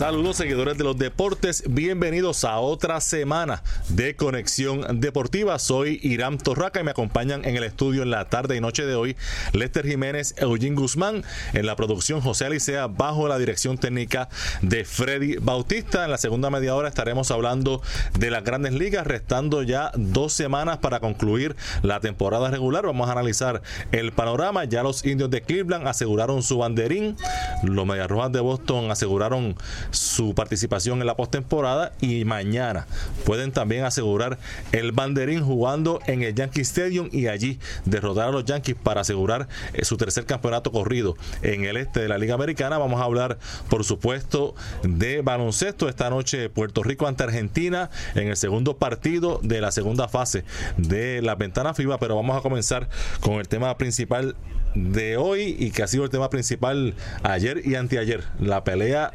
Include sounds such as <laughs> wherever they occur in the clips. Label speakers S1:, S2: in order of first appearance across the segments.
S1: Saludos seguidores de los deportes, bienvenidos a otra semana de Conexión Deportiva. Soy Irán Torraca y me acompañan en el estudio en la tarde y noche de hoy Lester Jiménez, Eugene Guzmán, en la producción José Alicea bajo la dirección técnica de Freddy Bautista. En la segunda media hora estaremos hablando de las grandes ligas, restando ya dos semanas para concluir la temporada regular. Vamos a analizar el panorama. Ya los indios de Cleveland aseguraron su banderín, los Mediarrojas de Boston aseguraron su participación en la postemporada y mañana pueden también asegurar el banderín jugando en el Yankee Stadium y allí derrotar a los Yankees para asegurar eh, su tercer campeonato corrido en el este de la Liga Americana. Vamos a hablar, por supuesto, de baloncesto esta noche Puerto Rico ante Argentina en el segundo partido de la segunda fase de la ventana FIBA, pero vamos a comenzar con el tema principal de hoy y que ha sido el tema principal ayer y anteayer, la pelea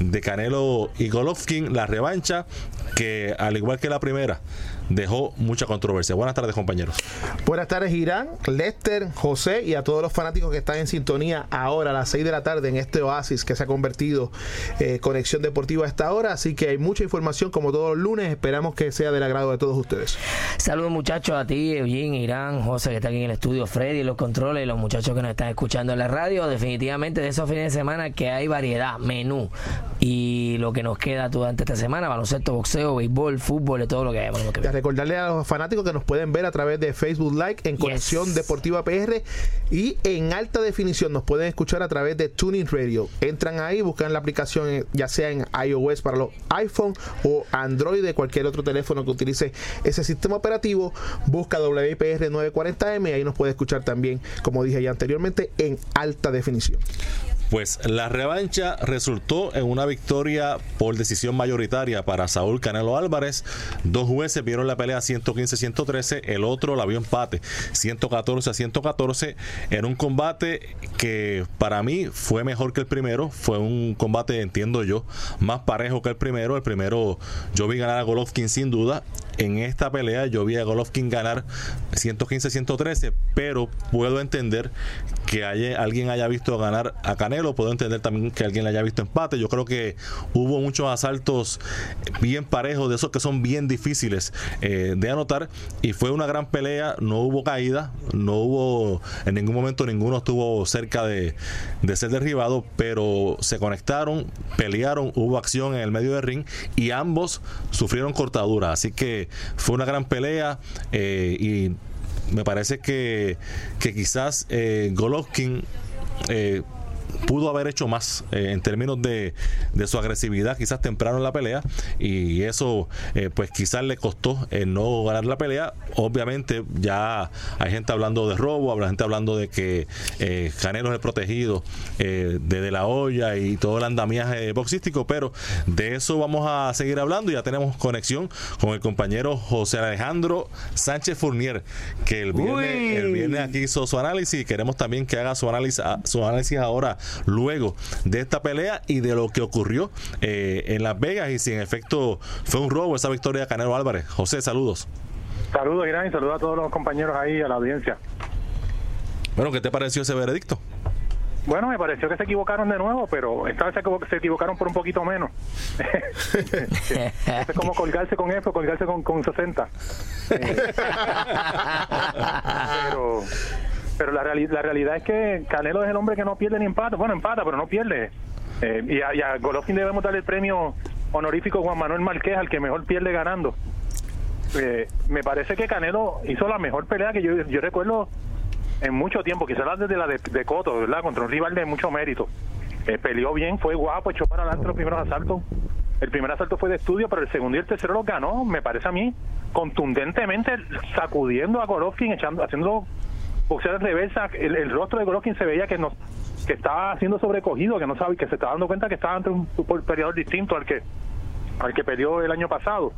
S1: de Canelo y Golovkin, la revancha que al igual que la primera dejó mucha controversia. Buenas tardes, compañeros.
S2: Buenas tardes, Irán, Lester, José y a todos los fanáticos que están en sintonía ahora a las 6 de la tarde en este oasis que se ha convertido eh, Conexión Deportiva a esta hora. Así que hay mucha información como todos los lunes. Esperamos que sea del agrado de todos ustedes.
S3: Saludos, muchachos, a ti, Eugene, Irán, José, que está aquí en el estudio, Freddy, los controles y los muchachos que nos están escuchando en la radio. Definitivamente de esos fines de semana que hay variedad, menú y lo que nos queda durante esta semana: baloncesto, boxeo, béisbol, fútbol, de todo lo que hay. Lo que
S2: recordarle a los fanáticos que nos pueden ver a través de Facebook Like en Conexión Deportiva PR y en alta definición nos pueden escuchar a través de Tuning Radio. Entran ahí, buscan la aplicación eh, ya sea en iOS para los iPhone o Android de cualquier otro teléfono que utilice ese sistema operativo. Busca WIPR 940M y ahí nos puede escuchar también, como dije ya anteriormente, en alta definición.
S1: Pues la revancha resultó en una victoria por decisión mayoritaria para Saúl Canelo Álvarez. Dos jueces vieron la pelea 115-113, el otro la vio empate 114-114 en un combate que para mí fue mejor que el primero. Fue un combate, entiendo yo, más parejo que el primero. El primero yo vi ganar a Golovkin sin duda. En esta pelea yo vi a Golovkin ganar 115-113, pero puedo entender que haya, alguien haya visto ganar a Canelo puedo entender también que alguien le haya visto empate. Yo creo que hubo muchos asaltos bien parejos, de esos que son bien difíciles eh, de anotar, y fue una gran pelea, no hubo caída, no hubo, en ningún momento ninguno estuvo cerca de, ser derribado, pero se conectaron, pelearon, hubo acción en el medio del ring y ambos sufrieron cortaduras, así que fue una gran pelea eh, y me parece que, que quizás eh, Golovkin eh, pudo haber hecho más eh, en términos de, su agresividad, quizás temprano en la pelea, y eso eh, pues quizás le costó el no ganar la pelea. Obviamente ya hay gente hablando de robo, hay gente hablando de que eh, Canelo es el protegido eh, de, de, la olla y todo el andamiaje boxístico, pero de eso vamos a seguir hablando. Ya tenemos conexión con el compañero José Alejandro Sánchez Fournier, que el viernes, el viernes aquí hizo su análisis y queremos también que haga su análisis, su análisis ahora luego de esta pelea y de lo que ocurrió eh, en Las Vegas y si en efecto fue un robo esa victoria de Canelo Álvarez. José, saludos.
S4: Saludos, Irán, y saludos a todos los compañeros ahí, a la audiencia.
S1: Bueno, ¿qué te pareció ese veredicto?
S4: Bueno, me pareció que se equivocaron de nuevo, pero esta vez se equivocaron por un poquito menos. <laughs> es como colgarse con eso, colgarse con, con 60. <laughs> pero pero la, la realidad es que Canelo es el hombre que no pierde ni empata. Bueno, empata, pero no pierde. Eh, y, a, y, a, Golovkin debemos darle el premio honorífico Juan Manuel Marquez al que mejor pierde ganando. Eh, me parece que Canelo hizo la mejor pelea que yo, yo recuerdo en mucho tiempo, quizás desde la de, de, Coto, ¿verdad? Contra un rival de mucho mérito. Eh, peleó bien, fue guapo, echó para adelante los primeros asaltos. El primer asalto fue de estudio, pero el segundo y el tercero lo ganó, me parece a mí, contundentemente sacudiendo a Golovkin, echando, haciendo boxear de reversa, el, rostro de Golovkin se veía que no que estaba siendo sobrecogido, que no sabe, que se estaba dando cuenta que estaba ante un periodo distinto al que al que perdió el año pasado.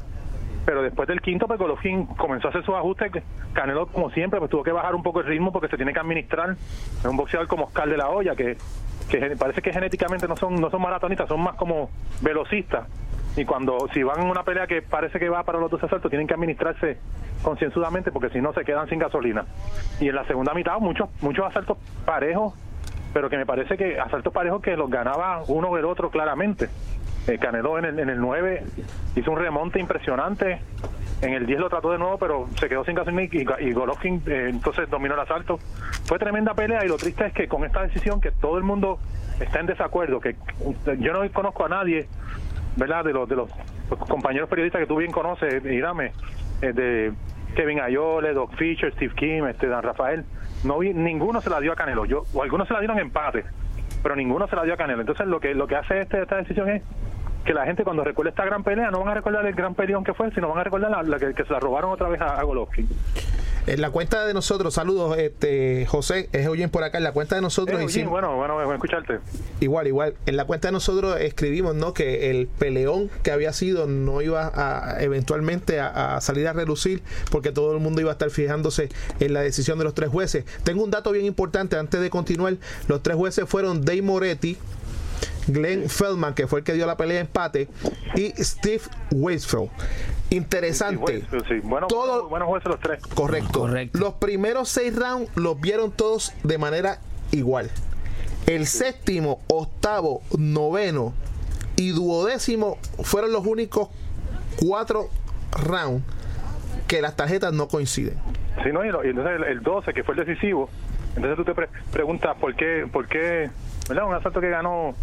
S4: pero después del quinto, pues Golovkin comenzó a hacer sus ajustes. Canelo, como siempre, pues tuvo que bajar un poco el ritmo porque se tiene que administrar. Es un boxeador como Oscar de la Hoya, que, que parece que genéticamente no son, no son maratonistas, son más como velocistas. Y cuando, si van en una pelea que parece que va para los dos asaltos, tienen que administrarse concienzudamente porque si no se quedan sin gasolina. Y en la segunda mitad, muchos, muchos asaltos parejos, pero que me parece que asaltos parejos que los ganaba uno o el otro claramente. Eh, en el, en el 9 hizo un remonte impresionante. En el 10 lo trató de nuevo, pero se quedó sin gasolina y, y Golovkin eh, entonces dominó el asalto. Fue tremenda pelea y lo triste es que con esta decisión que todo el mundo está en desacuerdo, que yo no conozco a nadie, ¿verdad? De los de los compañeros periodistas que tú bien conoces, dígame, eh, de Kevin Ayole, Doc Fisher, Steve Kim, este Dan Rafael, no vi, ninguno se la dio a Canelo. Yo o algunos se la dieron empate, pero ninguno se la dio a Canelo. Entonces lo que lo que hace este, esta decisión es que la gente cuando recuerde esta gran pelea no van a recordar el gran peleón que fue, sino van a recordar la, que, se la robaron otra vez a, Golovkin.
S2: En la cuenta de nosotros, saludos, este José, es Eugene por acá, en la cuenta de nosotros
S4: eh, bueno, bueno, bueno, escucharte.
S2: Igual, igual, en la cuenta de nosotros escribimos, ¿no? Que el peleón que había sido no iba a eventualmente a, a, salir a relucir porque todo el mundo iba a estar fijándose en la decisión de los tres jueces. Tengo un dato bien importante antes de continuar, los tres jueces fueron Dave Moretti, Glenn Feldman, que fue el que dio la pelea de empate, y Steve Weisfeld. Interesante.
S4: Bueno, todos, buenos jueces los tres.
S2: Correcto. Los primeros seis rounds los vieron todos de manera igual. El séptimo, octavo, noveno y duodécimo fueron los únicos cuatro rounds que las tarjetas no coinciden.
S4: Sí, no, y, entonces el, 12, que fue el decisivo, entonces tú te preguntas por qué, por qué, ¿verdad? Un asalto que ganó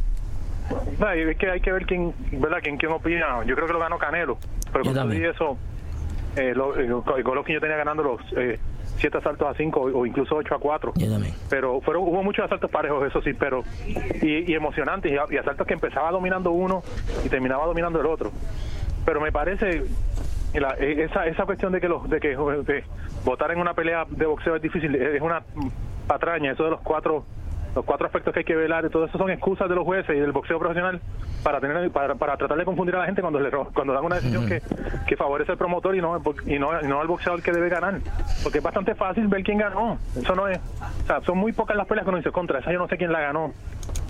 S4: no, es que hay que ver quién, ¿verdad? ¿Quién, quién opina. Yo creo que lo ganó Canelo. Pero cuando vi eso, eh, lo, el Golovkin yo tenía ganando los eh, siete asaltos a cinco o incluso ocho a cuatro. Pero fueron, hubo muchos asaltos parejos, eso sí, pero y, y emocionantes y, asaltos que empezaba dominando uno y terminaba dominando el otro. Pero me parece e, esa esa cuestión de que los de que de votar en una pelea de boxeo es difícil, es una patraña, eso de los cuatro los cuatro aspectos que hay que velar y todo eso son excusas de los jueces y del boxeo profesional para tener para, para tratar de confundir a la gente cuando le, cuando dan una decisión que, que favorece al promotor y no y no, no al boxeador que debe ganar porque es bastante fácil ver quién ganó eso no es o sea son muy pocas las peleas que uno dice contra esa yo no sé quién la ganó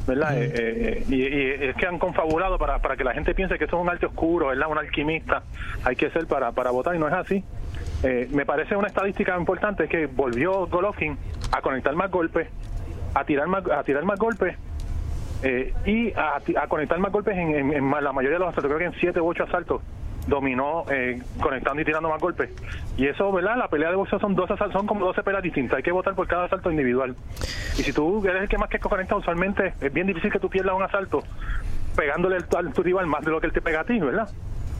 S4: ¿verdad? Eh, eh, y, y, es que han confabulado para, para que la gente piense que eso es un arte oscuro, ¿verdad? Un alquimista hay que ser para, para votar y no es así. Eh, me parece una estadística importante que volvió Golovkin a conectar más golpes a tirar más, a tirar más golpes eh, y a, conectar más golpes en, la mayoría de los asaltos, creo que en 7 u 8 asaltos dominó eh, conectando y tirando más golpes. Y eso, ¿verdad? La pelea de boxeo son dos asaltos, son como 12 peleas distintas. Hay que votar por cada asalto individual. Y si tú eres el que más que conecta, usualmente es bien difícil que tú pierdas un asalto pegándole al, tu rival más de lo que él te pega a ti, ¿verdad?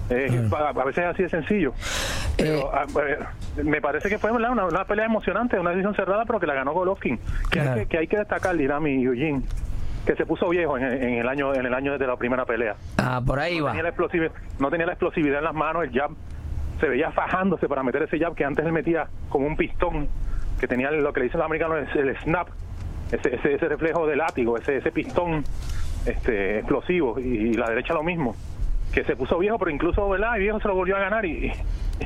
S4: Eh, a, veces es así de sencillo. Pero, eh, me parece que fue una, una, pelea emocionante, una decisión cerrada, pero que la ganó Golovkin. Que, hay, que, que hay que destacar, Dirami y Eugene, que se puso viejo en, el año en el año desde la primera pelea.
S3: Ah, por ahí
S4: no
S3: va.
S4: Tenía la no tenía la explosividad en las manos, el jab se veía fajándose para meter ese jab que antes él metía como un pistón, que tenía lo que le dicen los americanos el snap, ese, ese, ese reflejo de látigo, ese, ese pistón este explosivo, y la derecha lo mismo que se puso viejo, pero incluso, ¿verdad? Y viejo se lo volvió a ganar y,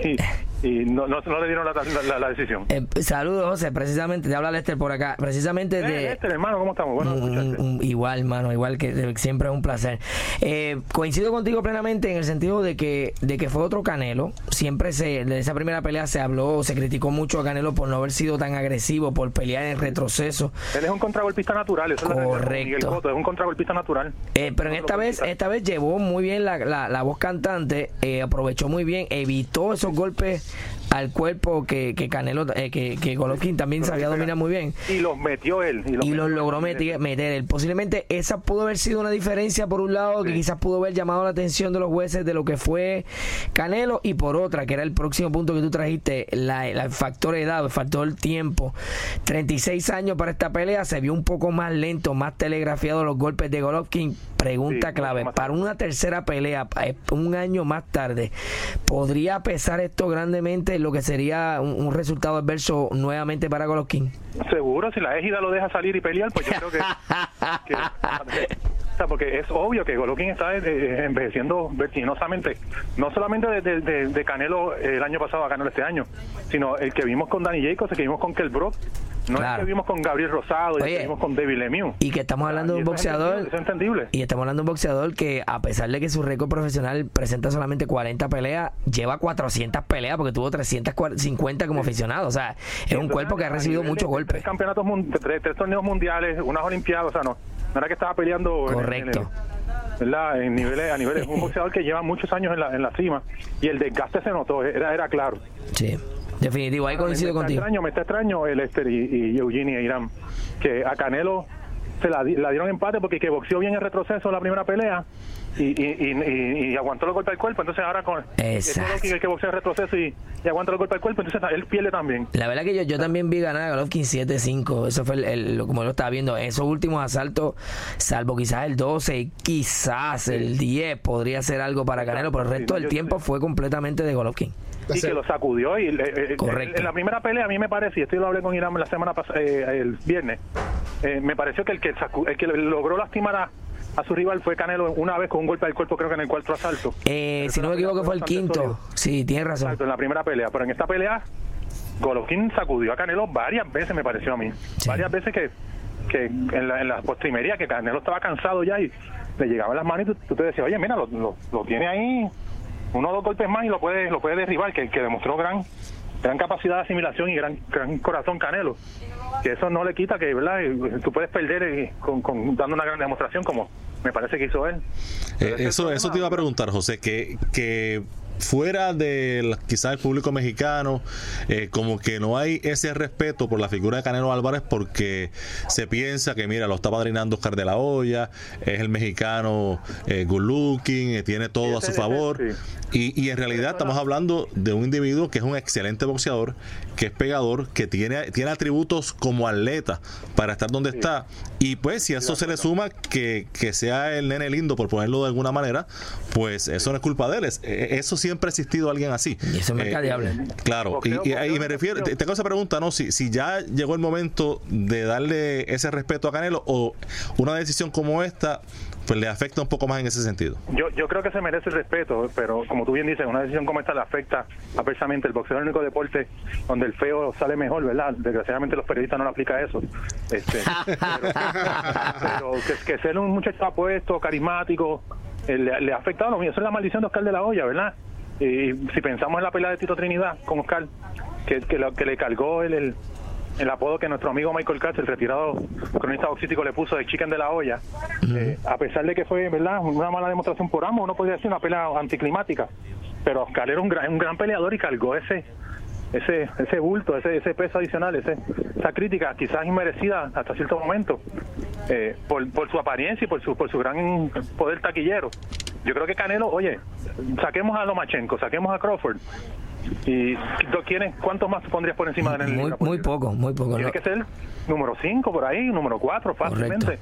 S4: y no, no, le dieron la, decisión.
S3: Eh, saludos, José. Precisamente, te habla Lester por acá. Precisamente
S4: eh,
S3: de.
S4: Lester, hermano, ¿cómo estamos? Bueno,
S3: igual, hermano, igual que siempre es un placer. Eh, coincido contigo plenamente en el sentido de que, de que fue otro Canelo. Siempre se, de esa primera pelea se habló, se criticó mucho a Canelo por no haber sido tan agresivo, por pelear en retroceso.
S4: Él es un contragolpista natural, eso
S3: Correcto.
S4: es, un contragolpista natural.
S3: pero en esta vez, esta vez llevó muy bien la, la, la voz cantante, aprovechó muy bien, evitó esos golpes al cuerpo que, que Canelo, eh, que, que Golovkin también sabía dominar muy bien.
S4: Y los metió él.
S3: Y, los, logró meter, meter, él. Posiblemente esa pudo haber sido una diferencia por un lado, que quizás pudo haber llamado la atención de los jueces de lo que fue Canelo, y por otra, que era el próximo punto que tú trajiste, la, el factor edad, el factor tiempo. 36 años para esta pelea, se vio un poco más lento, más telegrafiado los golpes de Golovkin. Pregunta clave, para una tercera pelea, eh, un año más tarde, ¿podría pesar esto grandemente lo que sería un, resultado adverso nuevamente para Golovkin?
S4: Seguro, si la égida lo deja salir y pelear, pues yo creo que, <laughs> sea, porque es obvio que Golovkin está eh, eh, envejeciendo vertiginosamente, no solamente de, de- de Canelo el año pasado a Canelo este año, sino el que vimos con Danny Jacobs, el que vimos con Brook, no
S3: Claro.
S4: el que vimos con Gabriel Rosado, y el
S3: Oye,
S4: que vimos con David Lemieux.
S3: Y que estamos hablando de
S4: Y
S3: un
S4: eso es entendible,
S3: boxeador
S4: es entendible.
S3: Y estamos hablando de un boxeador que, a pesar de que su récord profesional presenta solamente 40 peleas, lleva 400 peleas porque tuvo 350 como aficionado. O sea, es un cuerpo que ha recibido muchos
S4: de
S3: golpes.
S4: Tres campeonatos, tres, tres torneos mundiales, unas olimpiadas, o sea, no, no era que estaba peleando. en-
S3: Correcto.
S4: En, el- ¿verdad? en niveles, a niveles, un boxeador que lleva muchos años en la, en la cima y el desgaste se notó, era, era claro.
S3: Sí, definitivo, ahí coincido
S4: me está
S3: contigo.
S4: extraño, me está extraño el Esther y, y Eugenie e Irán, que a Canelo se la, la dieron empate porque que boxeó bien el retroceso en la primera pelea y, y, y, y- y aguantó los golpes al cuerpo, entonces ahora con
S3: Exacto.
S4: Golovkin el que boxea el retroceso y, y aguanta los golpes al cuerpo, entonces él pierde también.
S3: La verdad que yo, yo también vi ganar a Golovkin 7-5. Eso fue el, el- lo- como lo estaba viendo. Esos últimos asaltos, salvo quizás el 12 y quizás el 10 podría ser algo para Canelo, pero el resto del
S4: Yo-
S3: tiempo fue completamente de Golovkin.
S4: y que lo sacudió y le- eh,
S3: Correcto.
S4: en la primera pelea a mí me parece y esto yo lo hablé con Irán la semana pasada el viernes eh, me pareció que el que sacu- el que logró lastimar a, a su rival fue Canelo una vez con un golpe al cuerpo creo que en el cuarto asalto
S3: Eh, si no me equivoco fue el quinto. Sí, tienes razón.
S4: Exacto, en la primera pelea pero en esta pelea Golovkin sacudió a Canelo varias veces me pareció a mí
S3: Sí.
S4: varias veces que que en la, en la postrimería que Canelo estaba cansado ya y le llegaban las manos y tú, tú te decías oye mira lo, lo, lo tiene ahí uno o dos golpes más y lo puede lo puede derribar que, que demostró gran gran capacidad de asimilación y gran gran corazón Canelo que eso no le quita que verdad Eh, tú puedes perder eh, con, con- dando una gran demostración como me parece que hizo él.
S1: Eh, eso, eso te iba a preguntar, José, que, que fuera del quizás el público mexicano, eh, como que no hay ese respeto por la figura de Canelo Álvarez porque se piensa que, mira, lo está padrinando Oscar de la Hoya, es el mexicano eh, good looking, eh, tiene todo a su favor.
S4: sí.
S1: Y, y en realidad estamos hablando de un individuo que es un excelente boxeador, que es pegador, que tiene, tiene atributos como atleta para estar donde está. Y pues si a eso se le suma que, que sea el nene lindo, por ponerlo de alguna manera, pues eso no es culpa de él. Es- eso siempre ha existido alguien así.
S3: Y eso es mercadeable.
S1: Claro, y,
S4: Boxeo,
S1: me refiero,
S4: boxeo.
S1: te, te hago esa pregunta, ¿no? Si, si ya llegó el momento de darle ese respeto a Canelo o una decisión como esta, pues le afecta un poco más en ese sentido.
S4: Yo, yo creo que se merece el respeto, pero como tú bien dices, una decisión como esta le afecta adversamente. El boxeo es el único deporte donde el feo sale mejor, ¿verdad? Desgraciadamente los periodistas no le aplica eso. Este, <laughs> pero pero que, que ser un muchacho apuesto, carismático, eh, le, le ha afectado lo mío. Eso es la maldición de Oscar de la Hoya, ¿verdad? Y si pensamos en la pelea de Tito Trinidad con Oscar, que, que, lo- que le cargó el, el, el apodo que nuestro amigo Michael Katz, el retirado cronista boxístico, le puso de Chicken de la olla, eh, a pesar de que fue verdad una mala demostración por ambos, uno podría decir una pelea anticlimática, pero Oscar era un gran, un gran peleador y cargó ese ese ese bulto, ese ese peso adicional, ese, esa crítica quizás inmerecida hasta cierto momento eh, por, por su apariencia y por su por su gran poder taquillero. Yo creo que Canelo, oye, saquemos a Lomachenko, saquemos a Crawford y ¿quiénes, ¿cuántos más pondrías por encima de él?
S3: Muy, muy poco, muy poco.
S4: Tiene
S3: ¿no?
S4: que ser número 5 por ahí, número 4 fácilmente.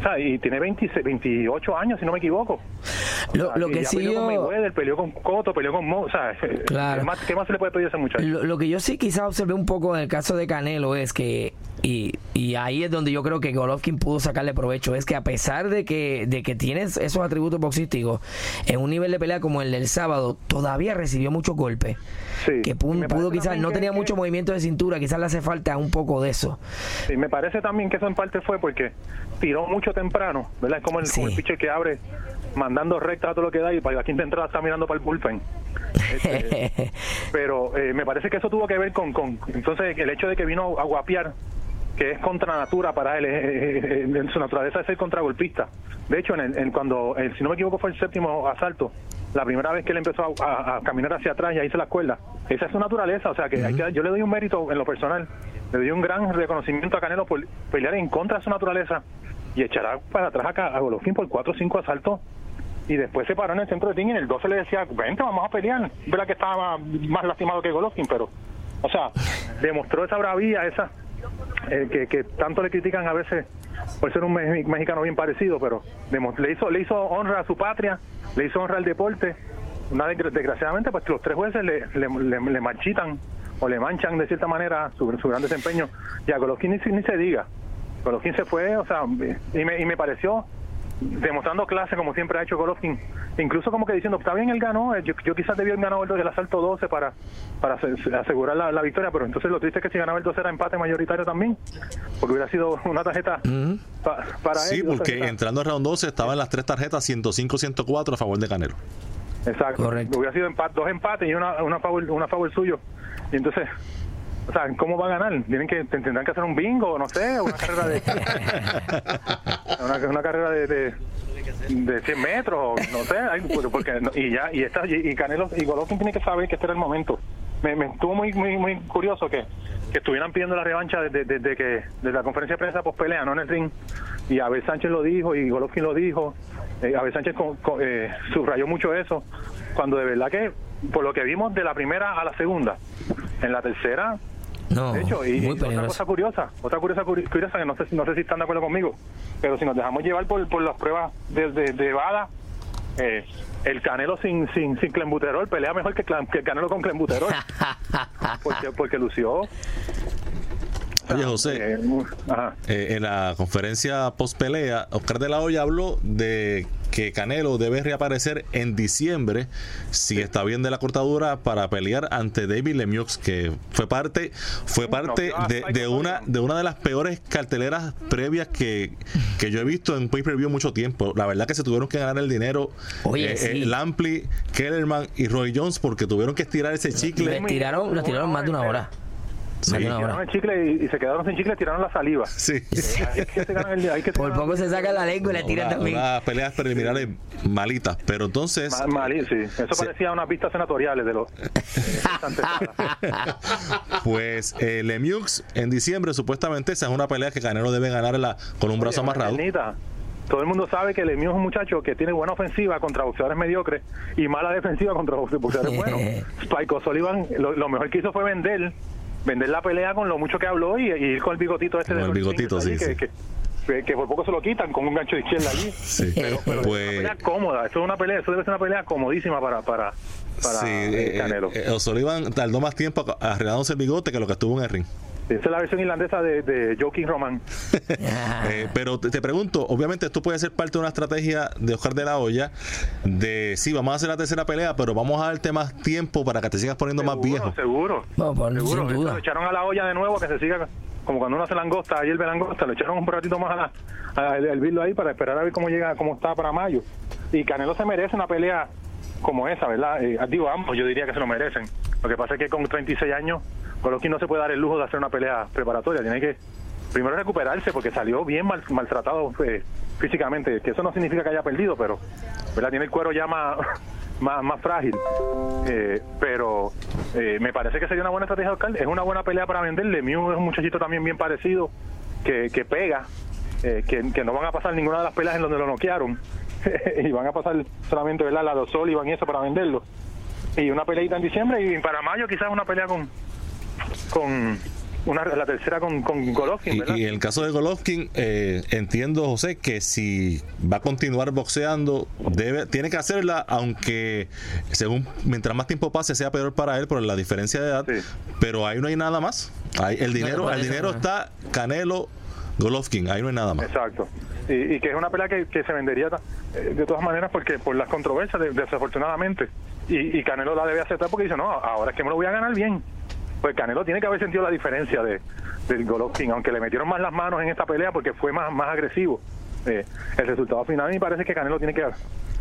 S4: O sea, y tiene 26, 28 años, si no me equivoco.
S3: Lo,
S4: O sea,
S3: lo que sí
S4: peleó con. Mayweather, peleó con Cotto, peleó con Mo, o sea, <laughs>
S3: Claro.
S4: ¿qué, más, qué más se le puede pedir a ese muchacho?
S3: Lo, lo que yo sí quizás observé un poco en el caso de Canelo es que, y, y ahí es donde yo creo que Golovkin pudo sacarle provecho, es que a pesar de que, de que tiene esos atributos boxísticos, en un nivel de pelea como el del sábado, todavía recibió muchos golpes.
S4: Sí.
S3: Que pudo,
S4: parece
S3: quizás, no tenía
S4: que-
S3: mucho movimiento de cintura, quizás le hace falta un poco de eso.
S4: Sí, me parece también que eso en parte fue porque tiró mucho temprano, ¿verdad? Es como el, como el
S3: Sí.
S4: pitcher que abre mandando recta a todo lo que da y para quinta entrada está mirando para el bullpen. Este, <laughs> pero eh, me parece que eso tuvo que ver con, con entonces el hecho de que vino a guapiar que es contra natura para él, en su naturaleza es ser contragolpista. De hecho, en el, en cuando, eh, si no me equivoco, fue el séptimo asalto, la primera vez que él empezó a, a- a caminar hacia atrás y ahí se la cuerda. Esa es su naturaleza, o sea que, hay que- yo le doy un mérito en lo personal, le doy un gran reconocimiento a Canelo por pelear en contra de su naturaleza y echará para atrás acá a Golovkin por cuatro o cinco asaltos y después se paró en el centro de ring y en el 12 le decía, vente, vamos a pelear. Verdad que estaba más lastimado que Golovkin, pero, o sea, demostró esa bravía, esa eh, que, que tanto le critican a veces por ser un me- mexicano bien parecido, pero le hizo le hizo honra a su patria, le hizo honra al deporte. Una desgra- desgraciadamente, pues los tres jueces le, le, marchitan o le manchan de cierta manera su, su gran desempeño. Y a Golovkin ni, ni se diga. Golovkin se fue, o sea, y me, y me pareció demostrando clase como siempre ha hecho Golovkin, incluso como que diciendo, está bien, él ganó, eh, yo, yo quizás debía haber ganado el, del asalto 12 para, para ase- asegurar la, la victoria, pero entonces lo triste es que si ganaba el 12 era empate mayoritario también, porque hubiera sido una tarjeta pa- para
S1: Sí,
S4: él. dos
S1: porque
S4: tarjetas.
S1: entrando en round 12 estaban las tres tarjetas 105-104 a favor de Canelo.
S4: Exacto.
S3: Correcto.
S4: Hubiera sido empat- dos empates y una, una, favor, una favor suyo. Y entonces, o sea, ¿cómo va a ganar? Tienen que, tendrán que hacer un bingo, no sé, una carrera de. <laughs> una, una carrera de, de, de 100 metros, no sé, ay, porque, y ya, y, está, y, Canelo y Golovkin tiene que saber que este era el momento. Me, me estuvo muy, muy, muy curioso que, que estuvieran pidiendo la revancha desde, desde que de la conferencia de prensa post pelea, no en el ring. Y Abel Sánchez lo dijo y Golovkin lo dijo. Eh, Abel Sánchez co- co- eh, subrayó mucho eso, cuando de verdad que, por lo que vimos de la primera a la segunda, en la tercera,
S3: No,
S4: de hecho, y, otra cosa curiosa, otra curiosa, curi- curiosa que no sé, si- no sé si están de acuerdo conmigo, pero si nos dejamos llevar por, por las pruebas de, de, de bala, eh, el Canelo sin, sin, sin clenbuterol pelea mejor que, que el Canelo con clenbuterol, <laughs> porque, porque lució.
S1: Oye, José,
S4: eh,
S1: eh, en la conferencia post pelea, Oscar de la Hoya habló de que Canelo debe reaparecer en diciembre si está bien de la cortadura para pelear ante David Lemieux que fue parte fue parte de, de una de una de las peores carteleras previas que, que yo he visto en pay per view mucho tiempo la verdad que se tuvieron que ganar el dinero
S3: Oye,
S1: eh,
S3: sí.
S1: eh, Lampley Kellerman y Roy Jones porque tuvieron que estirar ese chicle
S3: estiraron, lo tiraron más de una hora.
S1: Sí.
S4: Tiraron el chicle y, y se quedaron sin chicle, tiraron la saliva.
S1: sí
S4: Hay que se ganan el- hay que
S3: Por poco se saca la lengua y la tiran
S1: una,
S3: también.
S1: unas peleas preliminares malitas pero entonces
S4: Ma- Malí, sí. Eso parecía unas vistas senatoriales de los. <laughs> <laughs>
S1: Pues eh, Lemieux en diciembre supuestamente esa es una pelea que Canelo debe ganarla con un brazo amarrado.
S4: Nita, todo el mundo sabe que Lemieux es un muchacho que tiene buena ofensiva contra boxeadores mediocres y mala defensiva contra boxe- boxeadores buenos. <laughs> Spike O'Sullivan lo, lo mejor que hizo fue vender vender la pelea con lo mucho que habló y, y ir con el bigotito este
S1: Con
S4: de
S1: el bigotito, sí,
S4: allí,
S1: sí.
S4: que, que- que por poco se lo quitan con un gancho de izquierda allí. <laughs>
S1: Sí.
S4: Pero es una
S1: Pues
S4: pelea cómoda, esto es una pelea, eso debe ser una pelea comodísima para para para
S1: sí,
S4: eh,
S1: eh,
S4: Canelo.
S1: eh, O'Sullivan tardó más tiempo arreglándose el bigote que lo que estuvo en el ring.
S4: Esa es la versión irlandesa de, de Joaquín Roman. <laughs>
S1: Eh, pero te, te pregunto, obviamente esto puede ser parte de una estrategia de Oscar de la Hoya de sí, vamos a hacer la tercera pelea, pero vamos a darte más tiempo para que te sigas poniendo más viejo.
S4: Seguro.
S3: No, por-
S4: Seguro,
S3: sin duda.
S4: lo echaron a la olla de nuevo que se siga como cuando uno hace langosta, ayer ve langosta, lo echaron un ratito más a la, a- el, el virlo ahí para esperar a ver cómo llega, cómo está para mayo. Y Canelo se merece una pelea como esa, ¿verdad? Eh, digo, ambos yo diría que se lo merecen. Lo que pasa es que con 36 años, Golovkin no se puede dar el lujo de hacer una pelea preparatoria, tiene que primero recuperarse porque salió bien mal- maltratado eh, físicamente, que eso no significa que haya perdido, pero ¿verdad? tiene el cuero ya más, <laughs> más, más frágil. Eh, pero eh, me parece que sería una buena estrategia de Oscar. Es una buena pelea para venderle. Mew es un muchachito también bien parecido, que, que pega, eh, que, no van a pasar ninguna de las peleas en donde lo noquearon. <laughs> y van a pasar solamente ¿verdad? la de O'Sullivan y eso para venderlo. Y una peleita en diciembre y para mayo quizás una pelea con con una, la tercera con, con Golovkin, ¿verdad?
S1: Y, y en el caso de Golovkin, eh, entiendo, José, que si va a continuar boxeando, debe, tiene que hacerla, aunque según mientras más tiempo pase sea peor para él por la diferencia de edad.
S4: Sí.
S1: Pero ahí no hay nada más. Ahí, el dinero, el dinero
S3: no.
S1: está Canelo, Golovkin, ahí no hay nada más.
S4: Exacto. Y, y que es una pelea que, que se vendería eh, de todas maneras porque por las controversias, de- desafortunadamente. Y, y Canelo la debe aceptar porque dice, no, ahora es que me lo voy a ganar bien. Pues Canelo tiene que haber sentido la diferencia de del Golovkin, aunque le metieron más las manos en esta pelea porque fue más, más agresivo. Eh, el resultado final a mí me parece que Canelo tiene que... O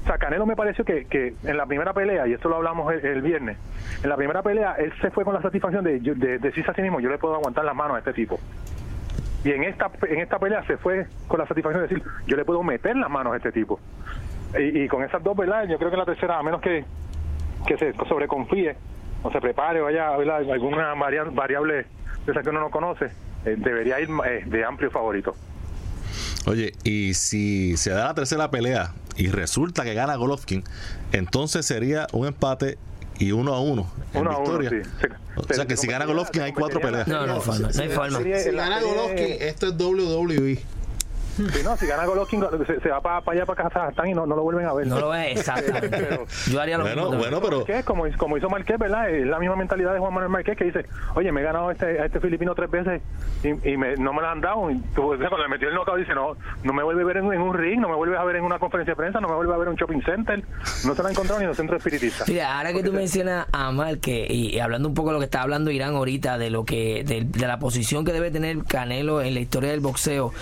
S4: sea, Canelo me pareció que, que en la primera pelea, y esto lo hablamos el, viernes, en la primera pelea él se fue con la satisfacción de, de decirse a sí mismo, yo le puedo aguantar las manos a este tipo. Y en esta en esta pelea se fue con la satisfacción de decir, yo le puedo meter las manos a este tipo. Y, y con esas dos, ¿verdad? Yo creo que la tercera, a menos que, que se sobreconfíe o se prepare o haya ¿verdad? alguna varia- variable de esa que uno no conoce, eh, debería ir eh, de amplio favorito.
S1: Oye, y si se da la tercera pelea y resulta que gana Golovkin, entonces sería un empate y uno a uno en
S4: Uno a uno,
S1: victoria.
S4: sí. Se-
S1: o sea
S4: se-
S1: que
S4: se
S1: si gana Golovkin hay cuatro peleas.
S3: No, no hay forma, no hay forma.
S2: Si gana Golovkin, esto es WWE.
S4: Sí, no, si gana Golovkin, se, se va para, allá, para Kazajstán y no, no lo vuelven a ver.
S3: No lo ve, exactamente. <laughs>
S4: Pero-
S3: Yo haría lo
S1: Bueno,
S3: mismo.
S1: bueno, pero
S4: Marqués, como, como hizo Marqués, ¿verdad? Es la misma mentalidad de Juan Manuel Marqués que dice, oye, me he ganado a este, a este filipino tres veces y, y me- no me lo han dado. Y tú, cuando le metió el knockout dice, no, no me vuelve a ver en, en un ring, no me vuelves a ver en una conferencia de prensa, no me vuelve a ver en un shopping center. No se lo ha encontrado ni en un centro espiritista.
S3: Mira, ahora que tú mencionas a Marque y, y hablando un poco de lo que está hablando Irán ahorita, de lo que de, de la posición que debe tener Canelo en la historia del boxeo,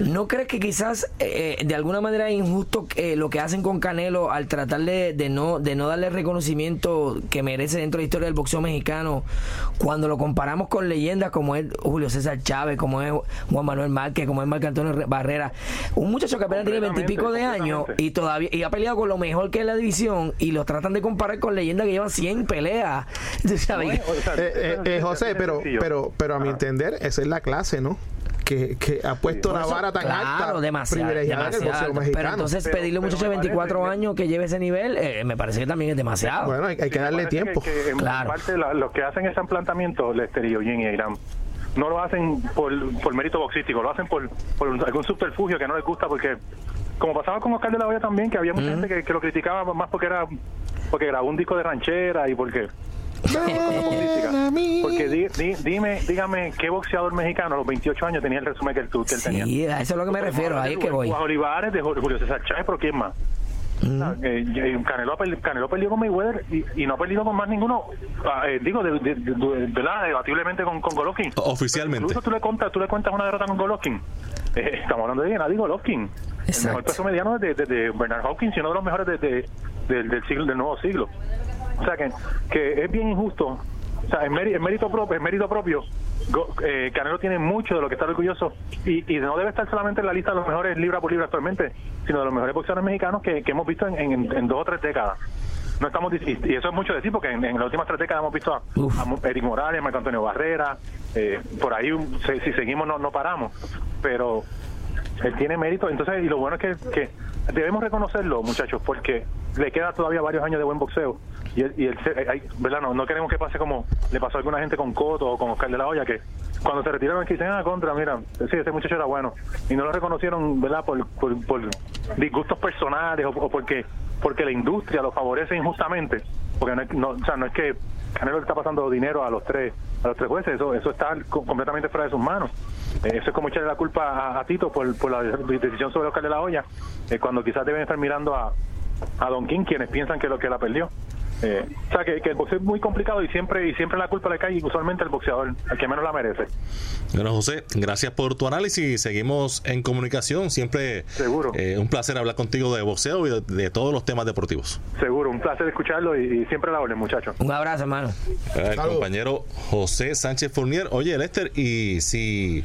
S3: ¿no crees que quizás eh, de alguna manera es injusto eh, lo que hacen con Canelo al tratar de, de no de no darle reconocimiento que merece dentro de la historia del boxeo mexicano cuando lo comparamos con leyendas como es Julio César Chávez, como es Juan Manuel Márquez, como es Marco Antonio Barrera, un muchacho que apenas tiene veintipico de años y todavía y ha peleado con lo mejor que es la división y los tratan de comparar con leyendas que llevan 100 peleas. <laughs> Tú sabes,
S4: O sea,
S2: Eh, eh, eh, José, pero, pero, pero a mi entender, esa es la clase, ¿no? Que, que ha puesto
S3: Por
S2: la vara tan
S3: claro,
S2: alta,
S3: demasiado,
S2: privilegiada en el
S3: demasiado
S2: boxeo
S3: alto.
S2: mexicano.
S3: Pero entonces
S4: Pero-
S3: pedirle a un muchacho de
S4: me
S3: 24
S4: parece-
S3: años que lleve ese nivel, eh, me parece que también es demasiado.
S2: bueno, hay, hay que
S4: Sí,
S2: darle tiempo.
S4: Que, que en
S3: Claro.
S4: parte la- los que hacen ese planteamiento, Lester y Eugene y Irán, no lo hacen por, por mérito boxístico, lo hacen por, por algún subterfugio que no les gusta porque, como pasaba con Oscar de la Hoya también, que había mucha gente que, que lo criticaba más porque era porque grabó un disco de ranchera y porque Porque di- di- dime, dígame qué boxeador mexicano a los 28 años tenía el resumen que él, tu- que él tenía.
S3: Sí, a eso es lo que me refiero, ahí que voy.
S4: Juan Olivares, de Julio César Chávez, pero ¿quién más? Ah, eh, eh, Canelo, Canelo perdió con Mayweather y, y no ha perdido con más ninguno, ah, eh, digo, de, de, de- de- ¿verdad? Debatiblemente con, con Golovkin.
S1: Oficialmente.
S4: Incluso tú le, cuentas, tú le cuentas una derrota con Golovkin. Eh, estamos hablando de Gennady Golovkin. El
S3: Exacto.
S4: mejor peso mediano de, de, de Bernard Hopkins y uno de los mejores de, de- del- del siglo del nuevo siglo. O sea que, que es bien injusto. O sea, en, mérito, en mérito propio, en mérito propio Go- eh, Canelo tiene mucho de lo que está orgulloso y, y no debe estar solamente en la lista de los mejores libra por libra actualmente, sino de los mejores boxeadores mexicanos que, que hemos visto en, en- en dos o tres décadas. No estamos y eso es mucho decir porque en, en las últimas tres décadas hemos visto a, a Eric Morales, Marco Antonio Barrera, eh, por ahí se- si seguimos no, no paramos, pero él tiene mérito, entonces y lo bueno es que, que debemos reconocerlo muchachos porque le queda todavía varios años de buen boxeo. Y él, y se- eh, hay- verdad no, no queremos que pase como le pasó a alguna gente con Coto o con Oscar de la Hoya que cuando se retiraron que dicen ah contra mira sí ese muchacho era bueno y no lo reconocieron verdad por, por, por disgustos personales o, o porque porque la industria lo favorece injustamente. Porque no, es- no, o sea, no es que Canelo está pasando dinero a los tres a los tres jueces eso eso está co- completamente fuera de sus manos eh, eso es como echarle la culpa a, Tito por, la de- decisión sobre Oscar de la Hoya, eh, cuando quizás deben estar mirando a, a Don King, quienes piensan que lo que la perdió. Eh, o sea, que, que el boxeo es muy complicado y siempre y siempre la culpa le cae usualmente al boxeador, al que menos la merece.
S1: Bueno, José, gracias por tu análisis. Seguimos en comunicación. Siempre
S4: Seguro.
S1: eh, un placer hablar contigo de boxeo y de, de todos los temas deportivos.
S4: Seguro, un placer escucharlo y, y siempre la orden, muchachos.
S3: Un abrazo, hermano.
S1: El
S2: Saludos.
S1: compañero José Sánchez Fournier. Oye, Lester, y si.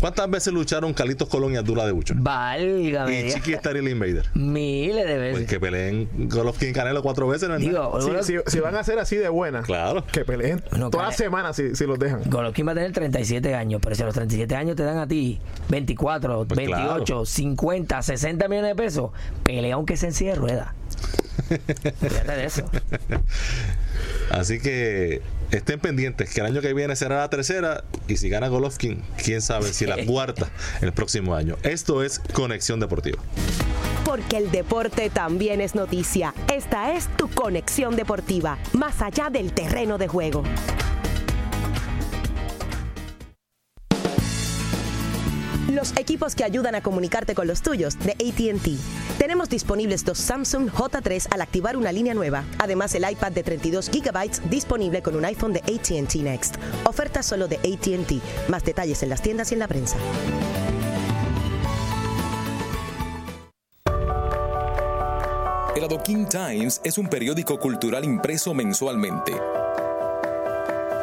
S1: ¿Cuántas veces lucharon Carlitos Colón y Abdullah de Bucho?
S3: Válgame.
S1: Y
S3: Dios.
S1: Chiqui Star y el Invader.
S3: Miles de
S1: Pues
S3: veces.
S1: que peleen Golovkin y Canelo cuatro veces, ¿no?
S3: Digo,
S2: Si,
S3: Golo-
S2: si- si van a ser así de buenas,
S1: Claro.
S2: que peleen
S3: No,
S2: toda la semana si, si los dejan.
S3: Golovkin va a tener 37 años, pero si a los 37 años te dan a ti 24,
S1: Pues
S3: 28,
S1: claro.
S3: 50, 60 millones de pesos, pelea aunque se en silla de rueda. Fíjate <laughs> de eso.
S1: Así que estén pendientes que el año que viene será la tercera y si gana Golovkin, quién sabe si la <laughs> cuarta el próximo año. Esto es Conexión Deportiva.
S5: Porque el deporte también es noticia. Esta es tu conexión deportiva, más allá del terreno de juego. Los equipos que ayudan a comunicarte con los tuyos de ATT. Tenemos disponibles dos Samsung J3 al activar una línea nueva. Además, el iPad de 32 GB disponible con un iPhone de ATT Next. Oferta solo de ATT. Más detalles en las tiendas y en la prensa.
S6: El Adoquin Times es un periódico cultural impreso mensualmente,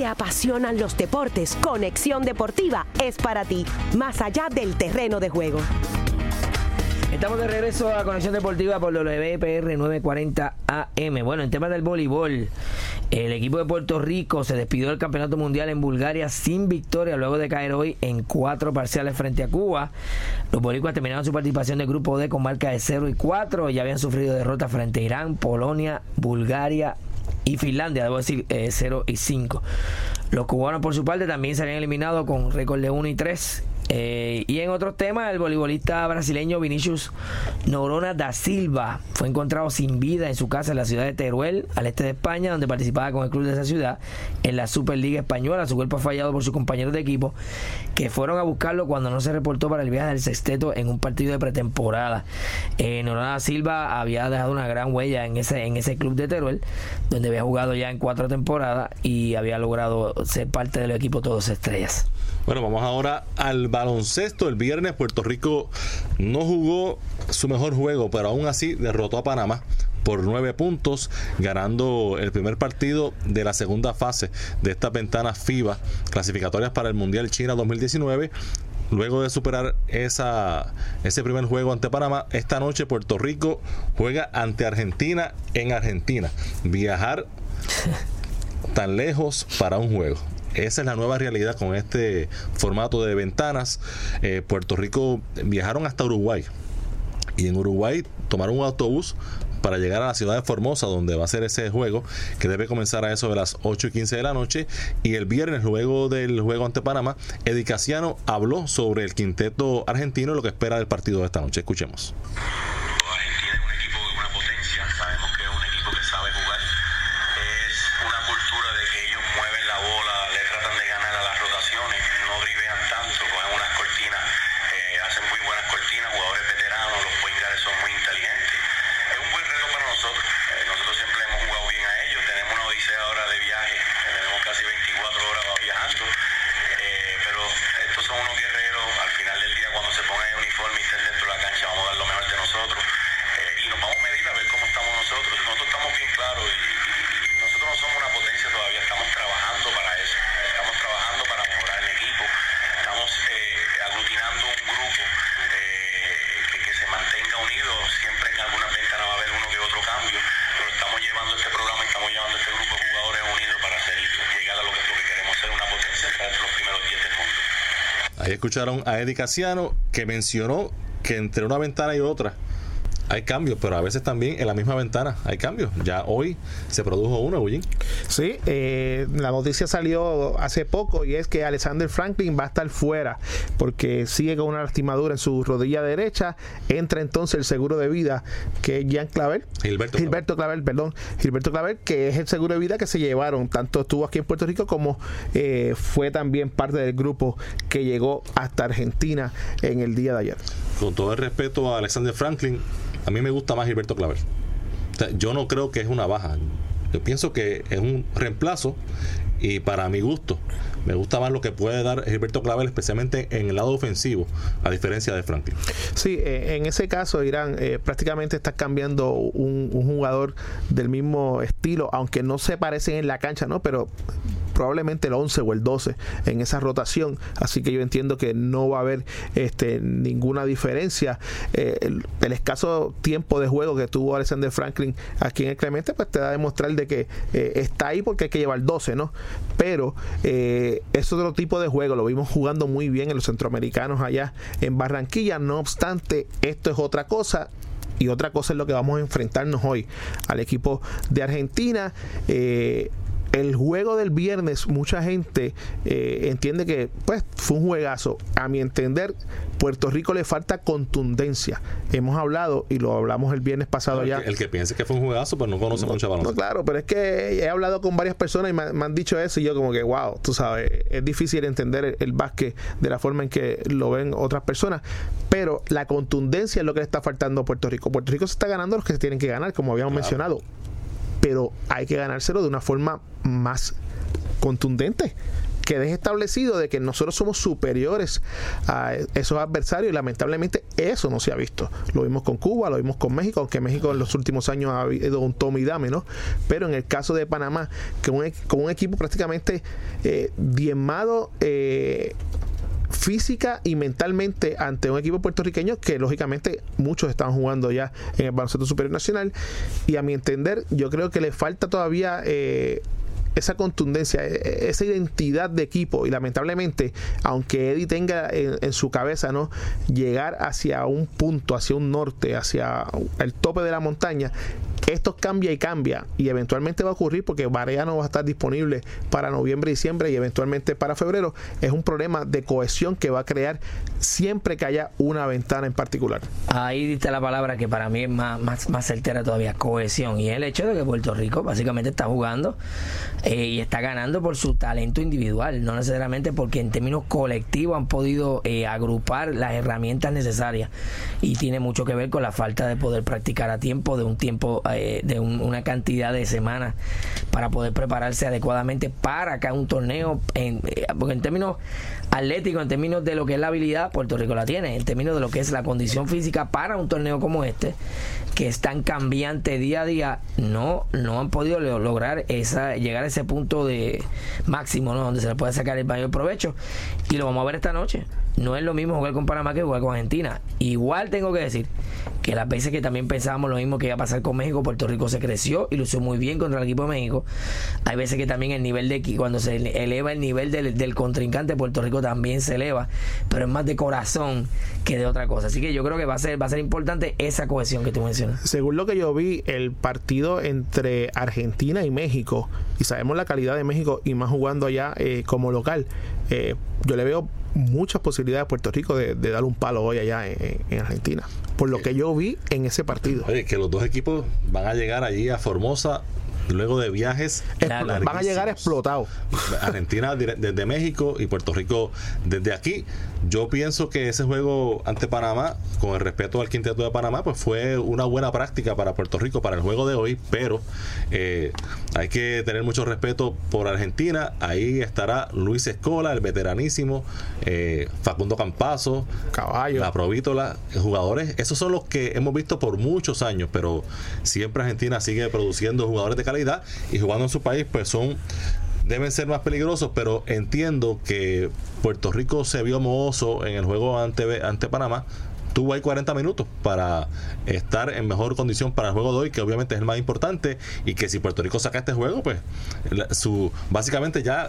S5: Te apasionan los deportes, Conexión Deportiva es para ti, más allá del terreno de juego.
S3: Estamos de regreso a Conexión Deportiva por WPR 940 AM. Bueno, en tema del voleibol, el equipo de Puerto Rico se despidió del Campeonato Mundial en Bulgaria sin victoria luego de caer hoy en cuatro parciales frente a Cuba. Los boricuas terminaron su participación del grupo D con marca de 0 y 4 y ya habían sufrido derrotas frente a Irán, Polonia, Bulgaria y Finlandia, debo decir 0 y 5. Los cubanos por su parte también se habían eliminado con récord de 1 y 3 eh, y en otros temas, el voleibolista brasileño Vinicius Norona da Silva fue encontrado sin vida en su casa en la ciudad de Teruel, al este de España, donde participaba con el club de esa ciudad en la Superliga Española. Su cuerpo fue fallado por sus compañeros de equipo que fueron a buscarlo cuando no se reportó para el viaje del sexteto en un partido de pretemporada. Eh, Norona da Silva había dejado una gran huella en ese, en ese club de Teruel, donde había jugado ya en cuatro temporadas y había logrado ser parte del equipo Todos Estrellas.
S1: Bueno, vamos ahora al baloncesto. El viernes Puerto Rico no jugó su mejor juego, pero aún así derrotó a Panamá por nueve puntos, ganando el primer partido de la segunda fase de esta ventana FIBA clasificatorias para el Mundial China 2019. Luego de superar esa, ese primer juego ante Panamá, esta noche Puerto Rico juega ante Argentina en Argentina. Viajar <laughs> tan lejos para un juego. Esa es la nueva realidad con este formato de ventanas. Eh, Puerto Rico viajaron hasta Uruguay y en Uruguay tomaron un autobús para llegar a la ciudad de Formosa, donde va a ser ese juego, que debe comenzar a eso de las 8 y 15 de la noche. Y el viernes, luego del juego ante Panamá, Edicaciano habló sobre el quinteto argentino y lo que espera del partido de esta noche. Escuchemos. Escucharon a Eddie Casiano que mencionó que entre una ventana y otra hay cambios, pero a veces también en la misma ventana hay cambios. Ya hoy se produjo uno, Eugene.
S2: Sí, eh, la noticia salió hace poco y es que Alexander Franklin va a estar fuera porque sigue con una lastimadura en su rodilla derecha. Entra entonces el seguro de vida que es Jean Clavel.
S1: Gilberto,
S2: Gilberto Clavel, perdón. Gilberto Clavel, que es el seguro de vida que se llevaron. Tanto estuvo aquí en Puerto Rico como eh, fue también parte del grupo que llegó hasta Argentina en el día de ayer.
S1: Con todo el respeto a Alexander Franklin, a mí me gusta más Gilberto Claver. yo no creo que es una baja. Yo pienso que es un reemplazo y para mi gusto me gusta más lo que puede dar Gilberto Clavel, especialmente en el lado ofensivo, a diferencia de Franklin.
S2: Sí, eh, en ese caso, Irán, eh, prácticamente está cambiando un, jugador del mismo estilo, aunque no se parecen en la cancha, ¿no? Pero probablemente el 11 o el 12 en esa rotación. Así que yo entiendo que no va a haber este, ninguna diferencia. Eh, el, escaso tiempo de juego que tuvo Alexander Franklin aquí en el Clemente, pues te da a demostrar de que está ahí porque hay que llevar 12, ¿no? Pero eh, es otro tipo de juego. Lo vimos jugando muy bien en los centroamericanos allá en Barranquilla. No obstante, esto es otra cosa y otra cosa es lo que vamos a enfrentarnos hoy al equipo de Argentina. Eh, el juego del viernes, mucha gente eh, entiende que pues fue un juegazo. A mi entender, Puerto Rico le falta contundencia. Hemos hablado y lo hablamos el viernes pasado ya.
S1: El que, piense que fue un juegazo, pues no conoce mucho baloncesto.
S2: No, claro, pero es que he hablado con varias personas y me, han dicho eso y yo como que, wow, tú sabes, es difícil entender el, el, básquet de la forma en que lo ven otras personas. Pero la contundencia es lo que le está faltando a Puerto Rico. Puerto Rico se está ganando los que se tienen que ganar, como habíamos mencionado pero hay que ganárselo de una forma más contundente que deje establecido de que nosotros somos superiores a esos adversarios y lamentablemente eso no se ha visto. Lo vimos con Cuba, lo vimos con México, aunque México en los últimos años ha habido un tome y dame, ¿no? Pero en el caso de Panamá, que un, con un equipo prácticamente eh, diezmado eh, física y mentalmente ante un equipo puertorriqueño que lógicamente muchos están jugando ya en el baloncesto superior nacional y a mi entender yo creo que le falta todavía eh, esa contundencia, e, e, esa identidad de equipo. Y lamentablemente, aunque Eddie tenga en, su cabeza no llegar hacia un punto, hacia un norte, hacia el tope de la montaña, esto cambia y cambia y eventualmente va a ocurrir porque Barea no va a estar disponible para noviembre, diciembre y eventualmente para febrero. Es un problema de cohesión que va a crear siempre que haya una ventana en particular.
S3: Ahí diste la palabra que para mí es más, más, más certera todavía, cohesión. Y el hecho de que Puerto Rico básicamente está jugando eh, y está ganando por su talento individual, no necesariamente porque en términos colectivos han podido eh, agrupar las herramientas necesarias. Y tiene mucho que ver con la falta de poder practicar a tiempo, de un tiempo eh, de una cantidad de semanas para poder prepararse adecuadamente para acá un torneo, en, eh, porque en términos atléticos, en términos de lo que es la habilidad, Puerto Rico la tiene, en términos de lo que es la condición física para un torneo como este, que es tan cambiante día a día, no, no han podido lograr esa, llegar a ese punto de máximo, ¿no? donde se le puede sacar el mayor provecho. Y lo vamos a ver esta noche no es lo mismo jugar con Panamá que jugar con Argentina. Igual tengo que decir que las veces que también pensábamos lo mismo que iba a pasar con México, Puerto Rico se creció y lució muy bien contra el equipo de México. Hay veces que también el nivel de cuando se eleva el nivel del, contrincante, Puerto Rico también se eleva, pero es más de corazón que de otra cosa. Así que yo creo que va a ser va a ser importante esa cohesión que tú mencionas.
S2: Según lo que yo vi, el partido entre Argentina y México, y sabemos la calidad de México y más jugando allá eh, como local, eh, yo le veo muchas posibilidades a Puerto Rico de, dar un palo hoy allá en, Argentina. Por lo que yo vi en ese partido.
S1: Oye, que los dos equipos van a llegar allí a Formosa luego de viajes
S2: van a llegar explotados. <laughs>
S1: Argentina desde México y Puerto Rico desde aquí. Yo pienso que ese juego ante Panamá, con el respeto al quinteto de Panamá, pues fue una buena práctica para Puerto Rico para el juego de hoy, pero eh, hay que tener mucho respeto por Argentina. Ahí estará Luis Escola, el veteranísimo, eh, Facundo Campazo,
S2: Caballo,
S1: la Provítola, jugadores. Esos son los que hemos visto por muchos años, pero siempre Argentina sigue produciendo jugadores de calidad y jugando en su país, pues son deben ser más peligrosos, pero entiendo que Puerto Rico se vio mohoso en el juego ante, ante Panamá. Tuvo ahí 40 minutos para estar en mejor condición para el juego de hoy, que obviamente es el más importante, y que si Puerto Rico saca este juego, pues su básicamente ya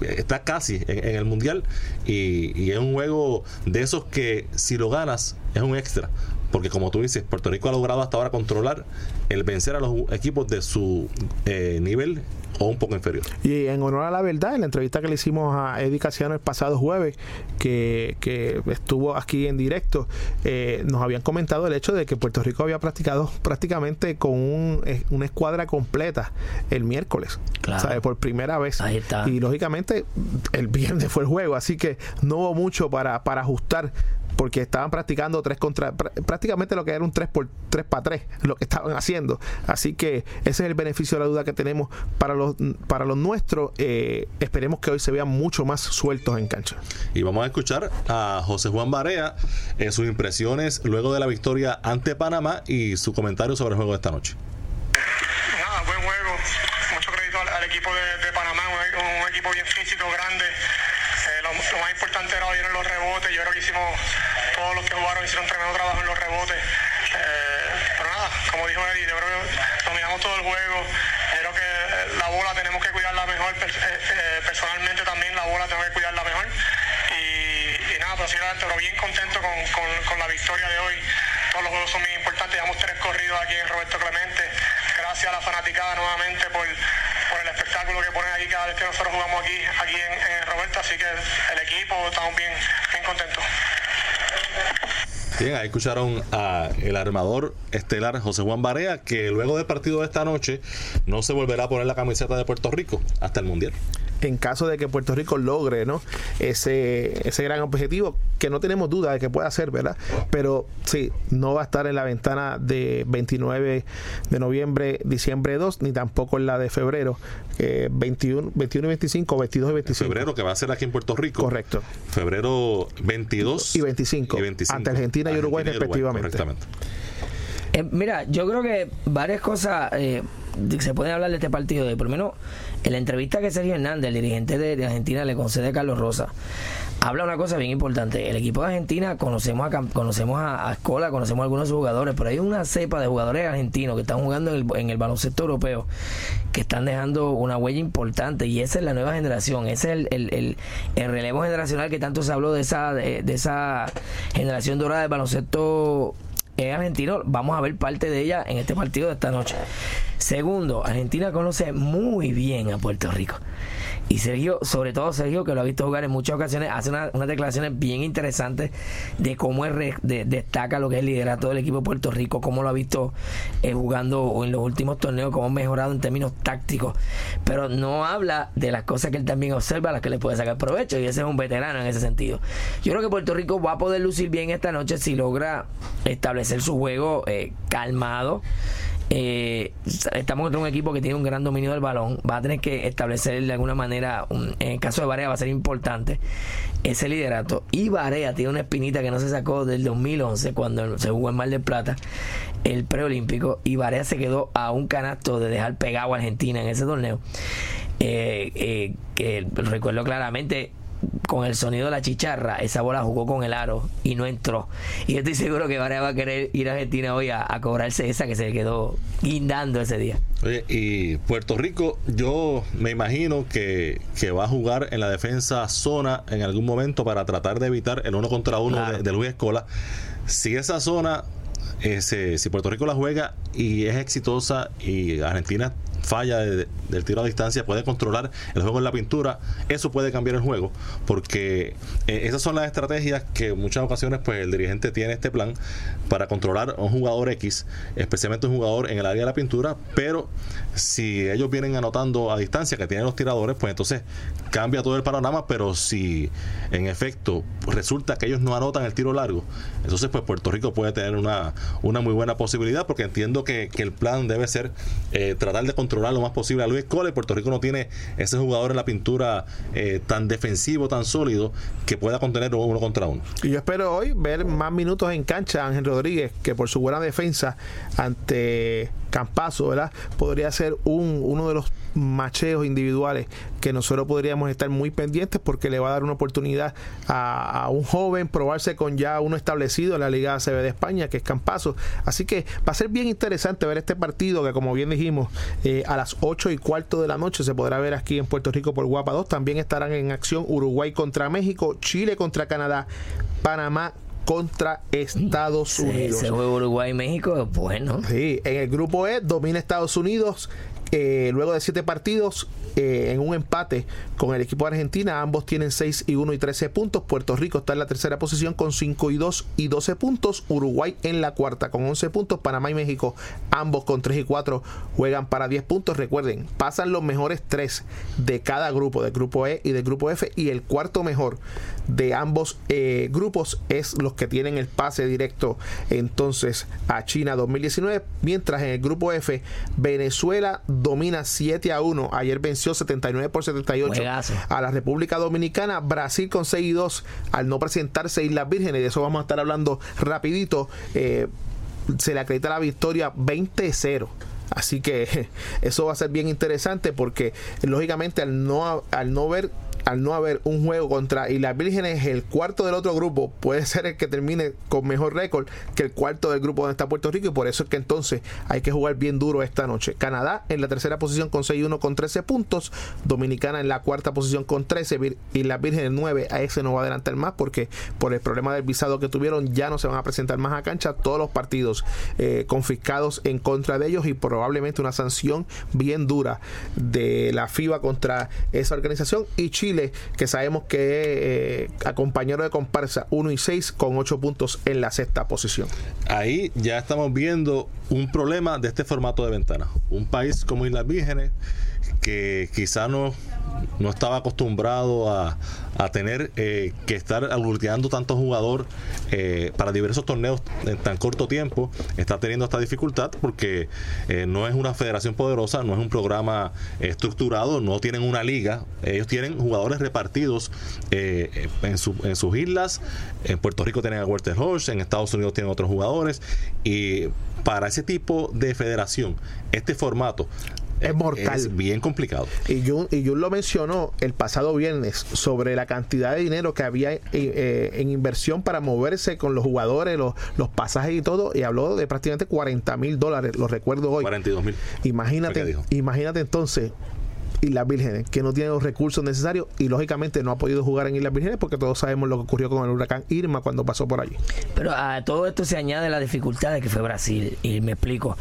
S1: está casi en, el mundial y, y es un juego de esos que si lo ganas es un extra porque como tú dices, Puerto Rico ha logrado hasta ahora controlar el vencer a los equipos de su eh, nivel o un poco inferior.
S2: Y en honor a la verdad, en la entrevista que le hicimos a Eddie Casiano el pasado jueves, que, que estuvo aquí en directo, eh, nos habían comentado el hecho de que Puerto Rico había practicado prácticamente con un, eh, una escuadra completa el miércoles, claro. por primera vez.
S3: Ahí está.
S2: Y lógicamente el viernes fue el juego, así que no hubo mucho para, para ajustar porque estaban practicando tres contra prácticamente lo que era un 3 por 3 para 3 lo que estaban haciendo. Así que ese es el beneficio de la duda que tenemos para los para los nuestros. Eh, esperemos que hoy se vean mucho más sueltos en cancha.
S1: Y vamos a escuchar a José Juan Barea en sus impresiones luego de la victoria ante Panamá y su comentario sobre el juego de esta noche.
S7: Nada buen juego. Mucho crédito al, equipo de, Panamá un, equipo bien físico grande eh, lo, más importante era hoy en los rebotes yo creo que hicimos todos los que jugaron hicieron tremendo trabajo en los rebotes. Eh, pero nada, como dijo Eddie, yo creo que dominamos todo el juego. creo que la bola tenemos que cuidarla mejor. Eh, eh, personalmente también la bola tengo que cuidarla mejor. Y, nada, pero, bien contento con, la victoria de hoy. Todos los juegos son muy importantes. Llevamos tres corridos aquí en Roberto Clemente. Gracias a la fanaticada nuevamente por, por el espectáculo que ponen aquí cada vez que nosotros jugamos aquí, aquí en, Roberta, así que el equipo estamos bien, bien contentos.
S1: Bien, ahí escucharon a el armador estelar José Juan Barea, que luego del partido de esta noche no se volverá a poner la camiseta de Puerto Rico hasta el Mundial
S2: en caso de que Puerto Rico logre ¿no? ese, ese gran objetivo, que no tenemos duda de que pueda ser, ¿verdad? Pero sí, no va a estar en la ventana de 29 de noviembre, diciembre 2, ni tampoco en la de febrero, 21, 21 y 25, 22 y 25.
S1: Febrero, que va a ser aquí en Puerto Rico.
S2: Correcto.
S1: Febrero 22
S2: y 25, y 25 ante Argentina y Uruguay, respectivamente.
S3: Eh, mira, yo creo que varias cosas eh, se pueden hablar de este partido. De por lo menos en la entrevista que Sergio Hernández, el dirigente de, Argentina, le concede a Carlos Rosa, habla una cosa bien importante. El equipo de Argentina, conocemos a, conocemos a, Escola, conocemos a algunos de sus jugadores, pero hay una cepa de jugadores argentinos que están jugando en el, baloncesto europeo que están dejando una huella importante y esa es la nueva generación, ese es el, relevo generacional que tanto se habló de esa, de, de esa generación dorada del baloncesto argentino. Vamos a ver parte de ella en este partido de esta noche. Segundo, Argentina conoce muy bien a Puerto Rico. Y Sergio, sobre todo Sergio, que lo ha visto jugar en muchas ocasiones, hace unas declaraciones bien interesantes de cómo destaca lo que es el liderato del equipo de Puerto Rico, cómo lo ha visto eh, jugando en los últimos torneos, cómo ha mejorado en términos tácticos. Pero no habla de las cosas que él también observa, las que le puede sacar provecho, y ese es un veterano en ese sentido. Yo creo que Puerto Rico va a poder lucir bien esta noche si logra establecer su juego eh, calmado eh, estamos contra un equipo que tiene un gran dominio del balón. Va a tener que establecer de alguna manera, en el caso de Barea va a ser importante ese liderato. Y Barea tiene una espinita que no se sacó del 2011 cuando se jugó en Mar del Plata, el preolímpico. Y Barea se quedó a un canasto de dejar pegado a Argentina en ese torneo. Eh, eh, que recuerdo claramente con el sonido de la chicharra, esa bola jugó con el aro y no entró. Y yo estoy seguro que Varea va a querer ir a Argentina hoy a, cobrarse esa que se quedó guindando ese día.
S1: Oye, y Puerto Rico, yo me imagino que, va a jugar en la defensa zona en algún momento para tratar de evitar el uno contra uno de, de Luis Escola. Si esa zona si Puerto Rico la juega y es exitosa y Argentina falla del tiro a distancia, puede controlar el juego en la pintura, eso puede cambiar el juego, porque eh, esas son las estrategias que en muchas ocasiones pues el dirigente tiene este plan para controlar a un jugador X, especialmente un jugador en el área de la pintura, pero si ellos vienen anotando a distancia que tienen los tiradores, pues entonces cambia todo el panorama, pero si en efecto resulta que ellos no anotan el tiro largo, entonces pues Puerto Rico puede tener una, una muy buena posibilidad, porque entiendo que, el plan debe ser eh, tratar de controlar lo más posible a Luis Cole. Puerto Rico no tiene ese jugador en la pintura eh, tan defensivo, tan sólido, que pueda contener uno contra uno.
S2: Y yo espero hoy ver más minutos en cancha Ángel Rodríguez, que por su buena defensa ante Campazo, ¿verdad? Podría ser un, uno de los macheos individuales que nosotros podríamos estar muy pendientes porque le va a dar una oportunidad a, un joven probarse con ya uno establecido en la Liga ACB de España, que es Campazo. Así que va a ser bien interesante ver este partido que, como bien dijimos, eh, a las 8 y cuarto de la noche se podrá ver aquí en Puerto Rico por Guapa 2. También estarán en acción Uruguay contra México, Chile contra Canadá, Panamá contra Estados Unidos.
S3: Ese juego Uruguay-México bueno.
S2: Sí, en el grupo E domina Estados Unidos, eh, luego de siete partidos, eh, en un empate con el equipo de Argentina, ambos tienen 6 y 1 y 13 puntos. Puerto Rico está en la tercera posición con 5 y 2 y 12 puntos. Uruguay en la cuarta con 11 puntos. Panamá y México, ambos con 3 y 4, juegan para 10 puntos. Recuerden, pasan los mejores 3 de cada grupo, del grupo E y del grupo F. Y el cuarto mejor de ambos eh, grupos es los que tienen el pase directo entonces a China 2019. Mientras en el grupo F, Venezuela domina 7 a 1. Ayer venció 79 por 78 a la República Dominicana. Brasil con 6 y 2 al no presentarse Islas Vírgenes. De eso vamos a estar hablando rapidito. Eh, se le acredita la victoria 20-0. Así que <laughs> eso va a ser bien interesante porque lógicamente al no, al no ver al no haber un juego contra y las Vírgenes, el cuarto del otro grupo puede ser el que termine con mejor récord que el cuarto del grupo donde está Puerto Rico y por eso es que entonces hay que jugar bien duro esta noche. Canadá en la tercera posición con 6-1 con 13 puntos, Dominicana en la cuarta posición con 13 y las Vírgenes 9, a ese no va a adelantar más porque por el problema del visado que tuvieron ya no se van a presentar más a cancha todos los partidos eh, confiscados en contra de ellos y probablemente una sanción bien dura de la FIBA contra esa organización y Chile que sabemos que eh, de comparsa 1 y 6 con 8 puntos en la sexta posición.
S1: Ahí ya estamos viendo un problema de este formato de ventana. Un país como Islas Vírgenes que quizá no, no estaba acostumbrado a, tener eh, que estar aglutinando tanto jugador eh, para diversos torneos en tan corto tiempo, está teniendo esta dificultad porque eh, no es una federación poderosa, no es un programa estructurado, no tienen una liga, ellos tienen jugadores repartidos en, en, sus islas, en Puerto Rico tienen a Walter Hodge, en Estados Unidos tienen otros jugadores. Y para ese tipo de federación, este formato
S2: es mortal.
S1: Es bien complicado.
S2: Y Jun, y Jun lo mencionó el pasado viernes sobre la cantidad de dinero que había eh, eh, en inversión para moverse con los jugadores, los, los pasajes y todo, y habló de prácticamente 40 mil dólares, lo recuerdo hoy.
S1: 42 mil.
S2: Imagínate, imagínate entonces Islas Vírgenes, que no tiene los recursos necesarios y lógicamente no ha podido jugar en Islas Vírgenes porque todos sabemos lo que ocurrió con el huracán Irma cuando pasó por allí.
S3: Pero a todo esto se añade la dificultad de que fue Brasil, y me explico.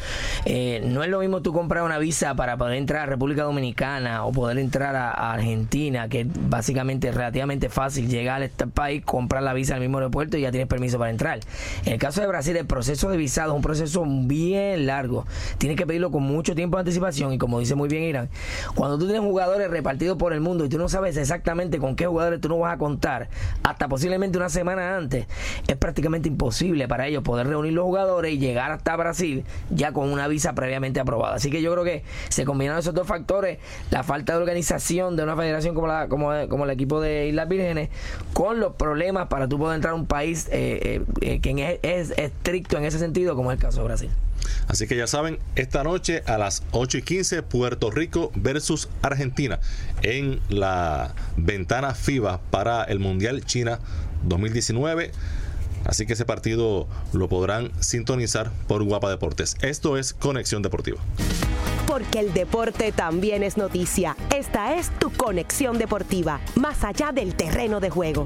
S3: Eh, no es lo mismo tú comprar una visa para poder entrar a República Dominicana o poder entrar a, Argentina, que básicamente es relativamente fácil llegar a este país, comprar la visa al mismo aeropuerto y ya tienes permiso para entrar. En el caso de Brasil, el proceso de visado es un proceso bien largo. Tienes que pedirlo con mucho tiempo de anticipación y como dice muy bien Irán, cuando tú tienes jugadores repartidos por el mundo y tú no sabes exactamente con qué jugadores tú no vas a contar, hasta posiblemente una semana antes, es prácticamente imposible para ellos poder reunir los jugadores y llegar hasta Brasil ya con una visa previamente aprobada. Así que yo creo que se combinan esos dos factores, la falta de organización de una federación como, la, como, como el equipo de Islas Vírgenes, con los problemas para tú poder entrar a un país eh, eh, eh, que es, es estricto en ese sentido, como es el caso de Brasil.
S1: Así que ya saben, esta noche a las 8 y 15, Puerto Rico versus Argentina en la ventana FIBA para el Mundial China 2019. Así que ese partido lo podrán sintonizar por Guapa Deportes. Esto es Conexión Deportiva.
S5: Porque el deporte también es noticia. Esta es tu Conexión Deportiva, más allá del terreno de juego.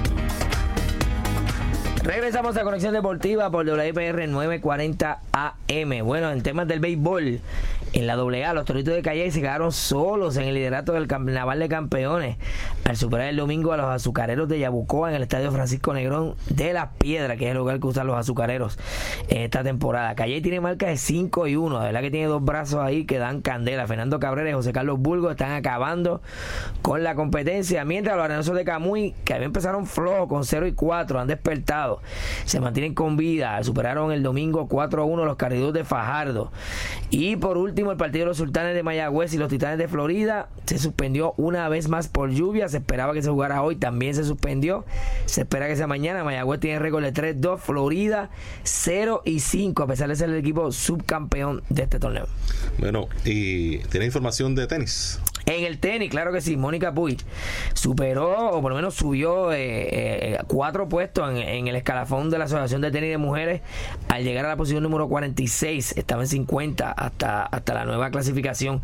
S3: Regresamos a Conexión Deportiva por WPR 940 AM. Bueno, en temas del béisbol, en la AA, los Toritos de Calle se quedaron solos en el liderato del Carnaval de Campeones al superar el domingo a los azucareros de Yabucoa en el Estadio Francisco Negrón de Las Piedras, que es el lugar que usan los azucareros esta temporada. Calle tiene marca de 5 y 1, de verdad que tiene dos brazos ahí que dan candela. Fernando Cabrera y José Carlos Bulgo están acabando con la competencia, mientras los arenosos de Camuy, que habían empezaron flojos con 0 y 4, han despertado, se mantienen con vida, superaron el domingo 4 a 1 los carridos de Fajardo. Y por último, el partido de los Sultanes de Mayagüez y los Titanes de Florida se suspendió una vez más por lluvia. Se esperaba que se jugara hoy, también se suspendió. Se espera que sea mañana. Mayagüez tiene récord de 3-2, Florida 0 y 5, a pesar de ser el equipo subcampeón de este torneo.
S1: Bueno, y tiene información de tenis.
S3: En el tenis, claro que sí, Mónica Puig superó o por lo menos subió eh, eh, cuatro puestos en, el escalafón de la Asociación de Tenis de Mujeres al llegar a la posición número 46, estaba en 50 hasta, hasta la nueva clasificación.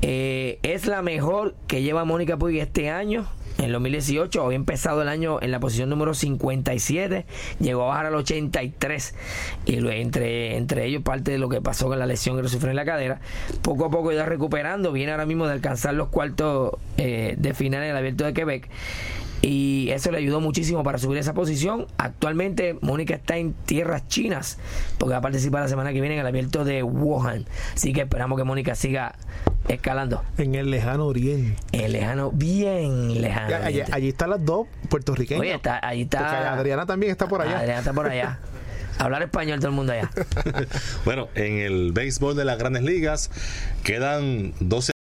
S3: Eh, es la mejor que lleva Mónica Puig este año en el 2018 había empezado el año en la posición número 57, llegó a bajar al 83 y entre, entre ellos parte de lo que pasó con la lesión que sufrió en la cadera. Poco a poco iba recuperando, viene ahora mismo de alcanzar los cuartos eh, de final en el abierto de Quebec y eso le ayudó muchísimo para subir esa posición. Actualmente Mónica está en tierras chinas porque va a participar la semana que viene en el abierto de Wuhan. Así que esperamos que Mónica siga escalando.
S2: En el lejano oriente.
S3: En el lejano, bien lejano.
S2: allí, están las dos puertorriqueñas.
S3: Oye, está, ahí está.
S2: Adriana también está por allá.
S3: Adriana está por allá. Hablar español todo el mundo allá. <laughs>
S1: bueno, en el béisbol de las grandes ligas quedan 12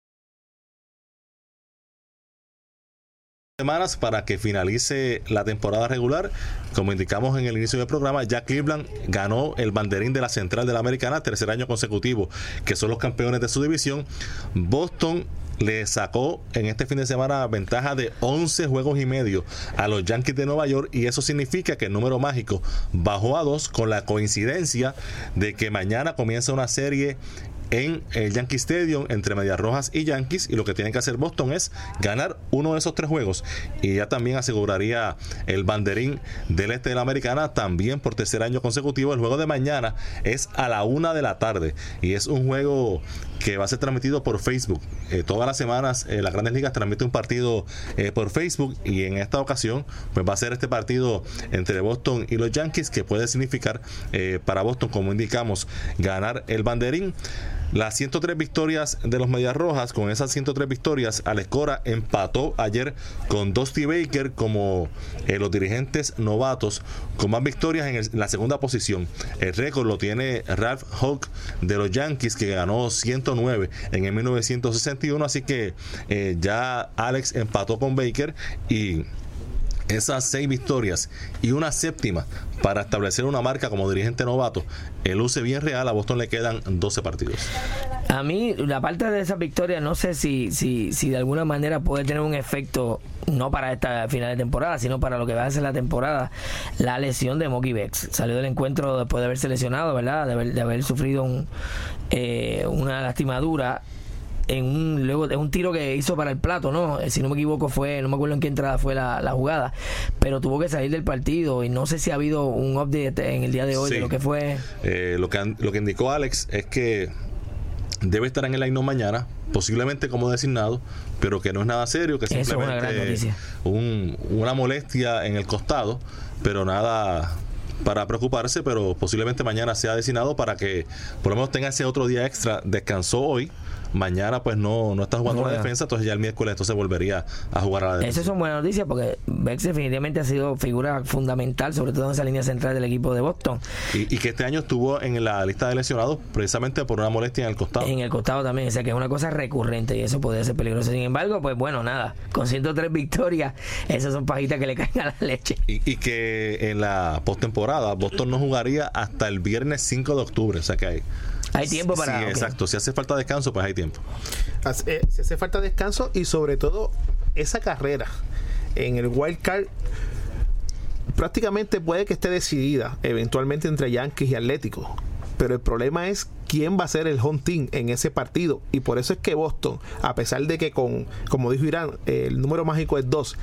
S1: semanas para que finalice la temporada regular. Como indicamos en el inicio del programa, ya Cleveland ganó el banderín de la Central de la Americana, tercer año consecutivo, que son los campeones de su división. Boston le sacó en este fin de semana ventaja de 11 juegos y medio a los Yankees de Nueva York y eso significa que el número mágico bajó a 2 con la coincidencia de que mañana comienza una serie en el Yankee Stadium entre Medias Rojas y Yankees y lo que tiene que hacer Boston es ganar uno de esos tres juegos y ya también aseguraría el banderín del este de la americana también por tercer año consecutivo el juego de mañana es a la una de la tarde y es un juego que va a ser transmitido por Facebook. Eh, todas las semanas eh, las grandes ligas transmite un partido eh, por Facebook y en esta ocasión pues va a ser este partido entre Boston y los Yankees que puede significar para Boston como indicamos ganar el banderín. Las 103 victorias de los Medias Rojas, con esas 103 victorias, Alescora empató ayer con Dusty Baker como eh, los dirigentes novatos con más victorias en, la segunda posición. El récord lo tiene Ralph Hawk de los Yankees, que ganó 109 en el 1961. Así que eh, ya Alex empató con Baker y esas seis victorias y una séptima para establecer una marca como dirigente novato, el luce bien real, a Boston le quedan 12 partidos.
S3: A mí, la parte de esa victoria, no sé si, si, si de alguna manera puede tener un efecto, no para esta final de temporada, sino para lo que va a ser la temporada, la lesión de Moki Bex. Salió del encuentro después de haberse lesionado, ¿verdad? De haber, de haber sufrido un, eh, una lastimadura en un luego de un tiro que hizo para el plato, ¿no? Eh, si no me equivoco fue, no me acuerdo en qué entrada fue la, jugada, pero tuvo que salir del partido y no sé si ha habido un update en el día de hoy de lo que fue.
S1: Eh, lo que lo que indicó Alex es que debe estar en el line mañana, posiblemente como designado, pero que no es nada serio, que simplemente es un, una molestia en el costado, pero nada para preocuparse, pero posiblemente mañana sea designado para que por lo menos tenga ese otro día extra. Descansó hoy mañana pues no, no está jugando la defensa, entonces ya el miércoles entonces volvería a jugar a la defensa.
S3: Esas son buenas noticias porque Bex definitivamente ha sido figura fundamental, sobre todo en esa línea central del equipo de Boston.
S1: Y, que este año estuvo en la lista de lesionados precisamente por una molestia en el costado.
S3: En el costado también, o sea que es una cosa recurrente y eso podría ser peligroso. Sin embargo, pues bueno, nada, con 103 victorias, esas son pajitas que le caen a la leche.
S1: Y, y que en la postemporada Boston no jugaría hasta el viernes 5 de octubre, o sea que hay
S3: hay tiempo para.
S1: Sí, exacto. Si hace falta descanso, pues hay tiempo.
S2: Eh, si hace falta descanso y sobre todo esa carrera en el wild card prácticamente puede que esté decidida eventualmente entre Yankees y Atlético. Pero el problema es quién va a ser el home team en ese partido. Y por eso es que Boston, a pesar de que con, como dijo Irán, el número mágico es 2,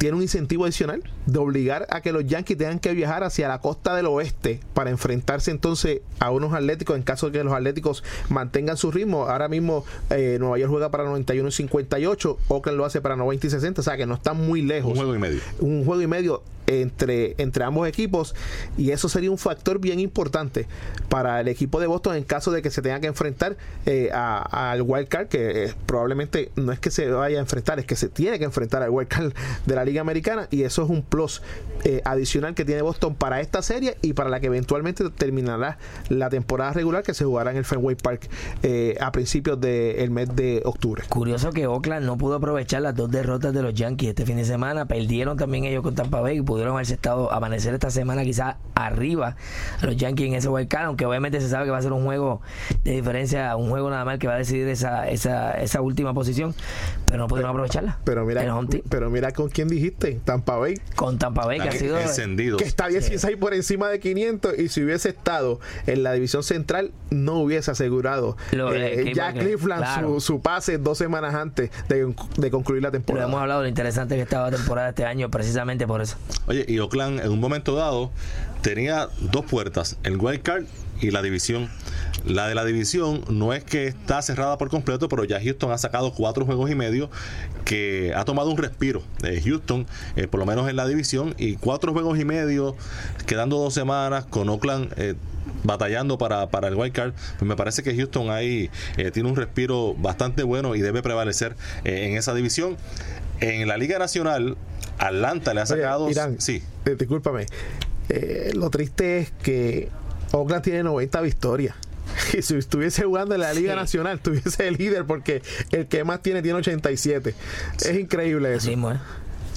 S2: tiene un incentivo adicional de obligar a que los Yankees tengan que viajar hacia la costa del oeste para enfrentarse entonces a unos Atléticos en caso de que los Atléticos mantengan su ritmo. Ahora mismo eh, Nueva York juega para 91 y 58, Oakland lo hace para 90 y 60, o sea que no están muy lejos.
S1: Un juego y medio.
S2: Un juego y medio entre, entre ambos equipos y eso sería un factor bien importante para el equipo de Boston en caso de que se tenga que enfrentar eh, al wild card que eh, probablemente no es que se vaya a enfrentar es que se tiene que enfrentar al wild card de la liga americana y eso es un plus eh, adicional que tiene Boston para esta serie y para la que eventualmente terminará la temporada regular que se jugará en el Fenway Park a principios del mes de octubre.
S3: Curioso que Oakland no pudo aprovechar las dos derrotas de los Yankees este fin de semana. Perdieron también ellos con Tampa Bay y pudieron haber estado amanecer esta semana quizás arriba a los Yankees en ese wild card, aunque obviamente se sabe que va a ser un juego de diferencia, un juego nada más que va a decidir esa, esa, esa última posición, pero no pudieron aprovecharla.
S2: Pero mira, pero mira con quién dijiste, Tampa Bay,
S3: con Tampa Bay, que ha sido
S1: encendidos.
S2: que está 16 por encima de 500 y si hubiese estado en la división central no hubiese asegurado
S3: Lo
S2: eh,
S3: Cliff
S2: ya Cleveland
S3: claro.
S2: su, su pase dos semanas antes de, de concluir la
S3: Lo
S2: temporada.
S3: hemos hablado de lo interesante que estaba la temporada este año, precisamente por eso.
S1: Oye, y Oakland en un momento dado tenía dos puertas, el wild card y la división. La de la división no es que está cerrada por completo, pero ya Houston ha sacado cuatro juegos y medio que ha tomado un respiro. Eh, Houston, eh, por lo menos en la división, y cuatro juegos y medio, quedando dos semanas con Oakland. eh, batallando para, para el wild card pues me parece que Houston ahí eh, tiene un respiro bastante bueno y debe prevalecer en esa división en la Liga Nacional Atlanta le ha
S2: Oye,
S1: sacado
S2: Irán,
S1: sí
S2: eh, discúlpame. Eh, lo triste es que Oakland tiene 90 victorias. <laughs> Y si estuviese jugando en la Liga
S3: Sí.
S2: Nacional, estuviese el líder porque el que más tiene tiene 87. Es increíble eso.
S3: Mismo, ¿eh?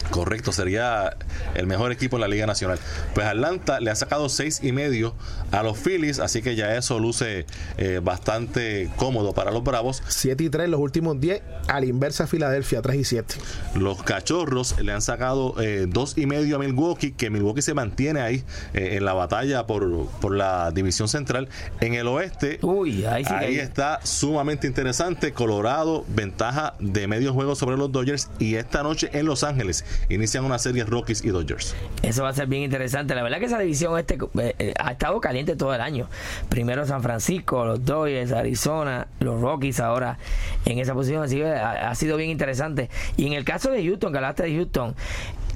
S1: Correcto, sería el mejor equipo en la Liga Nacional. Pues Atlanta le ha sacado seis y medio a los Phillies, así que ya eso luce eh, bastante cómodo para los Bravos.
S2: 7 y 3 los últimos 10, a la inversa Filadelfia, 3 y 7.
S1: Los Cachorros le han sacado eh, dos y medio a Milwaukee, que Milwaukee se mantiene ahí eh, en la batalla por, por la división central. En el oeste,
S3: Uy, ahí sí
S1: ahí está sumamente interesante. Colorado, ventaja de medio juego sobre los Dodgers. Y esta noche en Los Ángeles inician una serie Rockies y Dodgers.
S3: Eso va a ser bien interesante. La verdad que esa división este eh, eh, ha estado caliente todo el año. Primero San Francisco, los Dodgers, Arizona, los Rockies ahora en esa posición. Así ha, ha sido bien interesante. Y en el caso de Houston, que hablaste de Houston,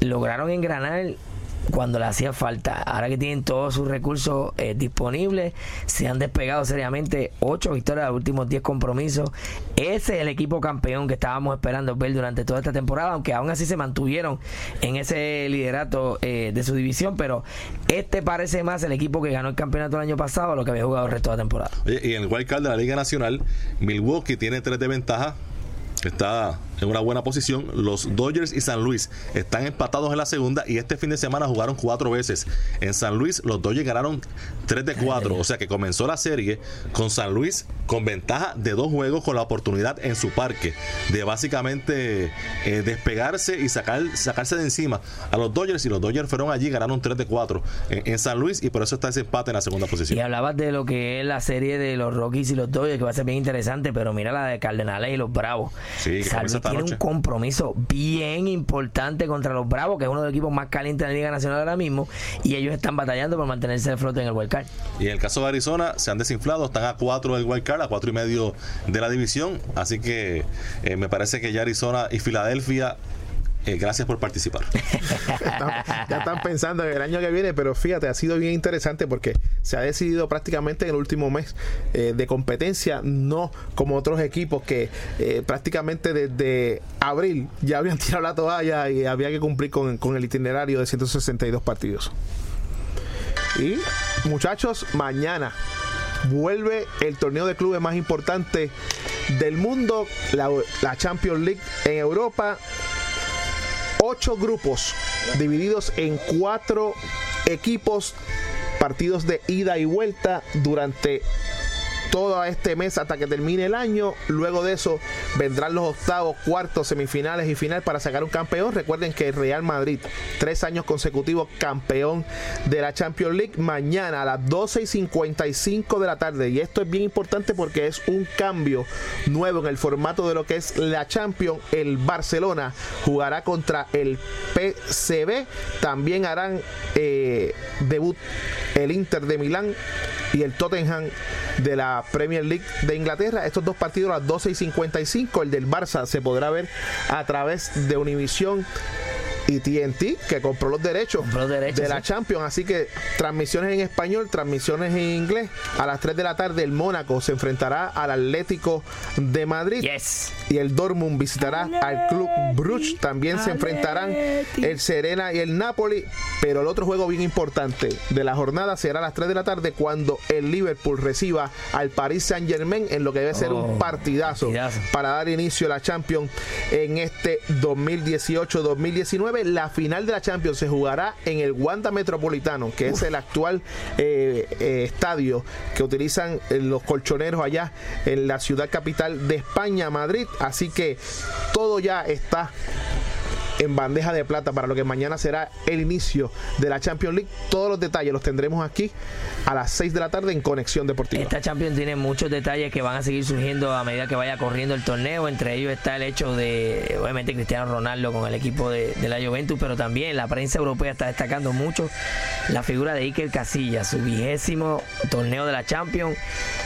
S3: lograron engranar cuando le hacía falta. Ahora que tienen todos sus recursos eh, disponibles, se han despegado seriamente. Ocho victorias de los últimos 10 compromisos. Ese es el equipo campeón que estábamos esperando ver durante toda esta temporada, aunque aún así se mantuvieron en ese liderato eh, de su división. Pero este parece más el equipo que ganó el campeonato el año pasado lo que había jugado el resto de la temporada.
S1: Y en el wild card de la Liga Nacional, Milwaukee tiene tres de ventaja. Está en una buena posición. Los Dodgers y San Luis están empatados en la segunda y este fin de semana jugaron cuatro veces. En San Luis los Dodgers ganaron 3 de 4, o sea que comenzó la serie con San Luis con ventaja de dos juegos con la oportunidad en su parque de básicamente eh, despegarse y sacar, sacarse de encima a los Dodgers y los Dodgers fueron allí, ganaron 3 de 4 en, en San Luis y por eso está ese empate en la segunda
S3: Y
S1: posición.
S3: hablabas de lo que es la serie de los Rockies y los Dodgers, que va a ser bien interesante, pero mira la de Cardenales y los Bravos.
S1: Sí, que
S3: San
S1: comienza
S3: Luis
S1: esta
S3: tiene
S1: noche.
S3: un compromiso bien importante contra los Bravos, que es uno de los equipos más calientes de la Liga Nacional ahora mismo, y ellos están batallando por mantenerse de flote en el Wild Card.
S1: Y en el caso de Arizona se han desinflado, están a 4 del wild card, a 4 y medio de la división. Así que eh, me parece que ya Arizona y Filadelfia, eh, gracias por participar. <laughs>
S2: Ya están pensando en el año que viene, pero fíjate, ha sido bien interesante porque se ha decidido prácticamente en el último mes eh, de competencia, no como otros equipos que eh, prácticamente desde abril ya habían <laughs> tirado la toalla y había que cumplir con, con el itinerario de 162 partidos. Y muchachos, mañana vuelve el torneo de clubes más importante del mundo, la, la Champions League en Europa ocho grupos divididos en cuatro equipos, partidos de ida y vuelta durante todo este mes hasta que termine el año. Luego de eso vendrán los octavos, cuartos, semifinales y final para sacar un campeón. Recuerden que el Real Madrid, tres años consecutivos campeón de la Champions League, mañana a las 12 y 55 de la tarde. Y esto es bien importante porque es un cambio nuevo en el formato de lo que es la Champions. El Barcelona jugará contra el PCB. También harán eh, debut el Inter de Milán y el Tottenham de la Premier League de Inglaterra. Estos dos partidos a las 12 y 55. El del Barça se podrá ver a través de Univisión y TNT, que compró los derechos,
S3: Compró los derechos,
S2: de la
S3: sí.
S2: Champions. Así que transmisiones en español, transmisiones en inglés. A las 3 de la tarde, el Mónaco se enfrentará al Atlético de Madrid.
S3: Yes.
S2: Y el Dortmund visitará al Club Bruges. También se enfrentarán el Serena y el Napoli. Pero el otro juego bien importante de la jornada será a las 3 de la tarde cuando el Liverpool reciba al Paris Saint Germain en lo que debe ser un
S3: Oh,
S2: partidazo,
S3: partidazo.
S2: para dar inicio a la Champions en este 2018-2019. La final de la Champions se jugará en el Wanda Metropolitano, que es el actual eh, eh, estadio que utilizan eh, los colchoneros allá en la ciudad capital de España, Madrid. Así que todo ya está en bandeja de plata para lo que mañana será el inicio de la Champions League. Todos los detalles los tendremos aquí a las 6 de la tarde en Conexión Deportiva.
S3: Esta Champions tiene muchos detalles que van a seguir surgiendo a medida que vaya corriendo el torneo. Entre ellos está el hecho de, obviamente, Cristiano Ronaldo con el equipo de, la Juventus, pero también la prensa europea está destacando mucho la figura de Iker Casillas, su vigésimo torneo de la Champions.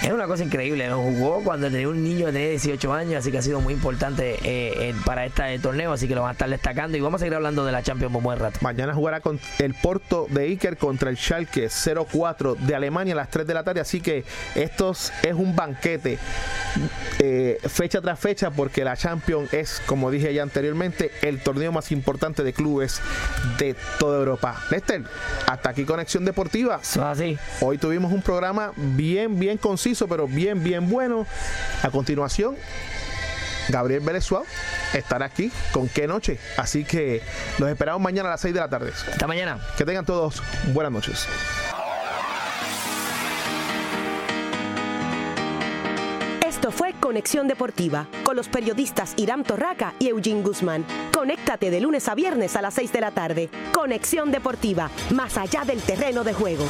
S3: Es una cosa increíble. Jugó cuando tenía un niño de 18 años, así que ha sido muy importante eh, eh, para este torneo, así que lo van a estar destacando y vamos a seguir hablando de la Champions por buen rato.
S2: Mañana jugará con el Porto de Iker contra el Schalke 04 de Alemania a las 3 de la tarde, así que esto es un banquete eh, fecha tras fecha porque la Champions es, como dije ya anteriormente, el torneo más importante de clubes de toda Europa. Lester, hasta aquí Conexión Deportiva.
S3: así.
S2: Hoy tuvimos un programa bien, bien conciso, pero bien, bien bueno. A continuación, Gabriel Vélez estará aquí con qué noche. Así que los esperamos mañana a las 6 de la tarde.
S3: Hasta mañana.
S2: Que tengan todos buenas noches.
S5: Esto fue Conexión Deportiva con los periodistas Irán Torraca y Eugene Guzmán. Conéctate de lunes a viernes a las 6 de la tarde. Conexión Deportiva, más allá del terreno de juego.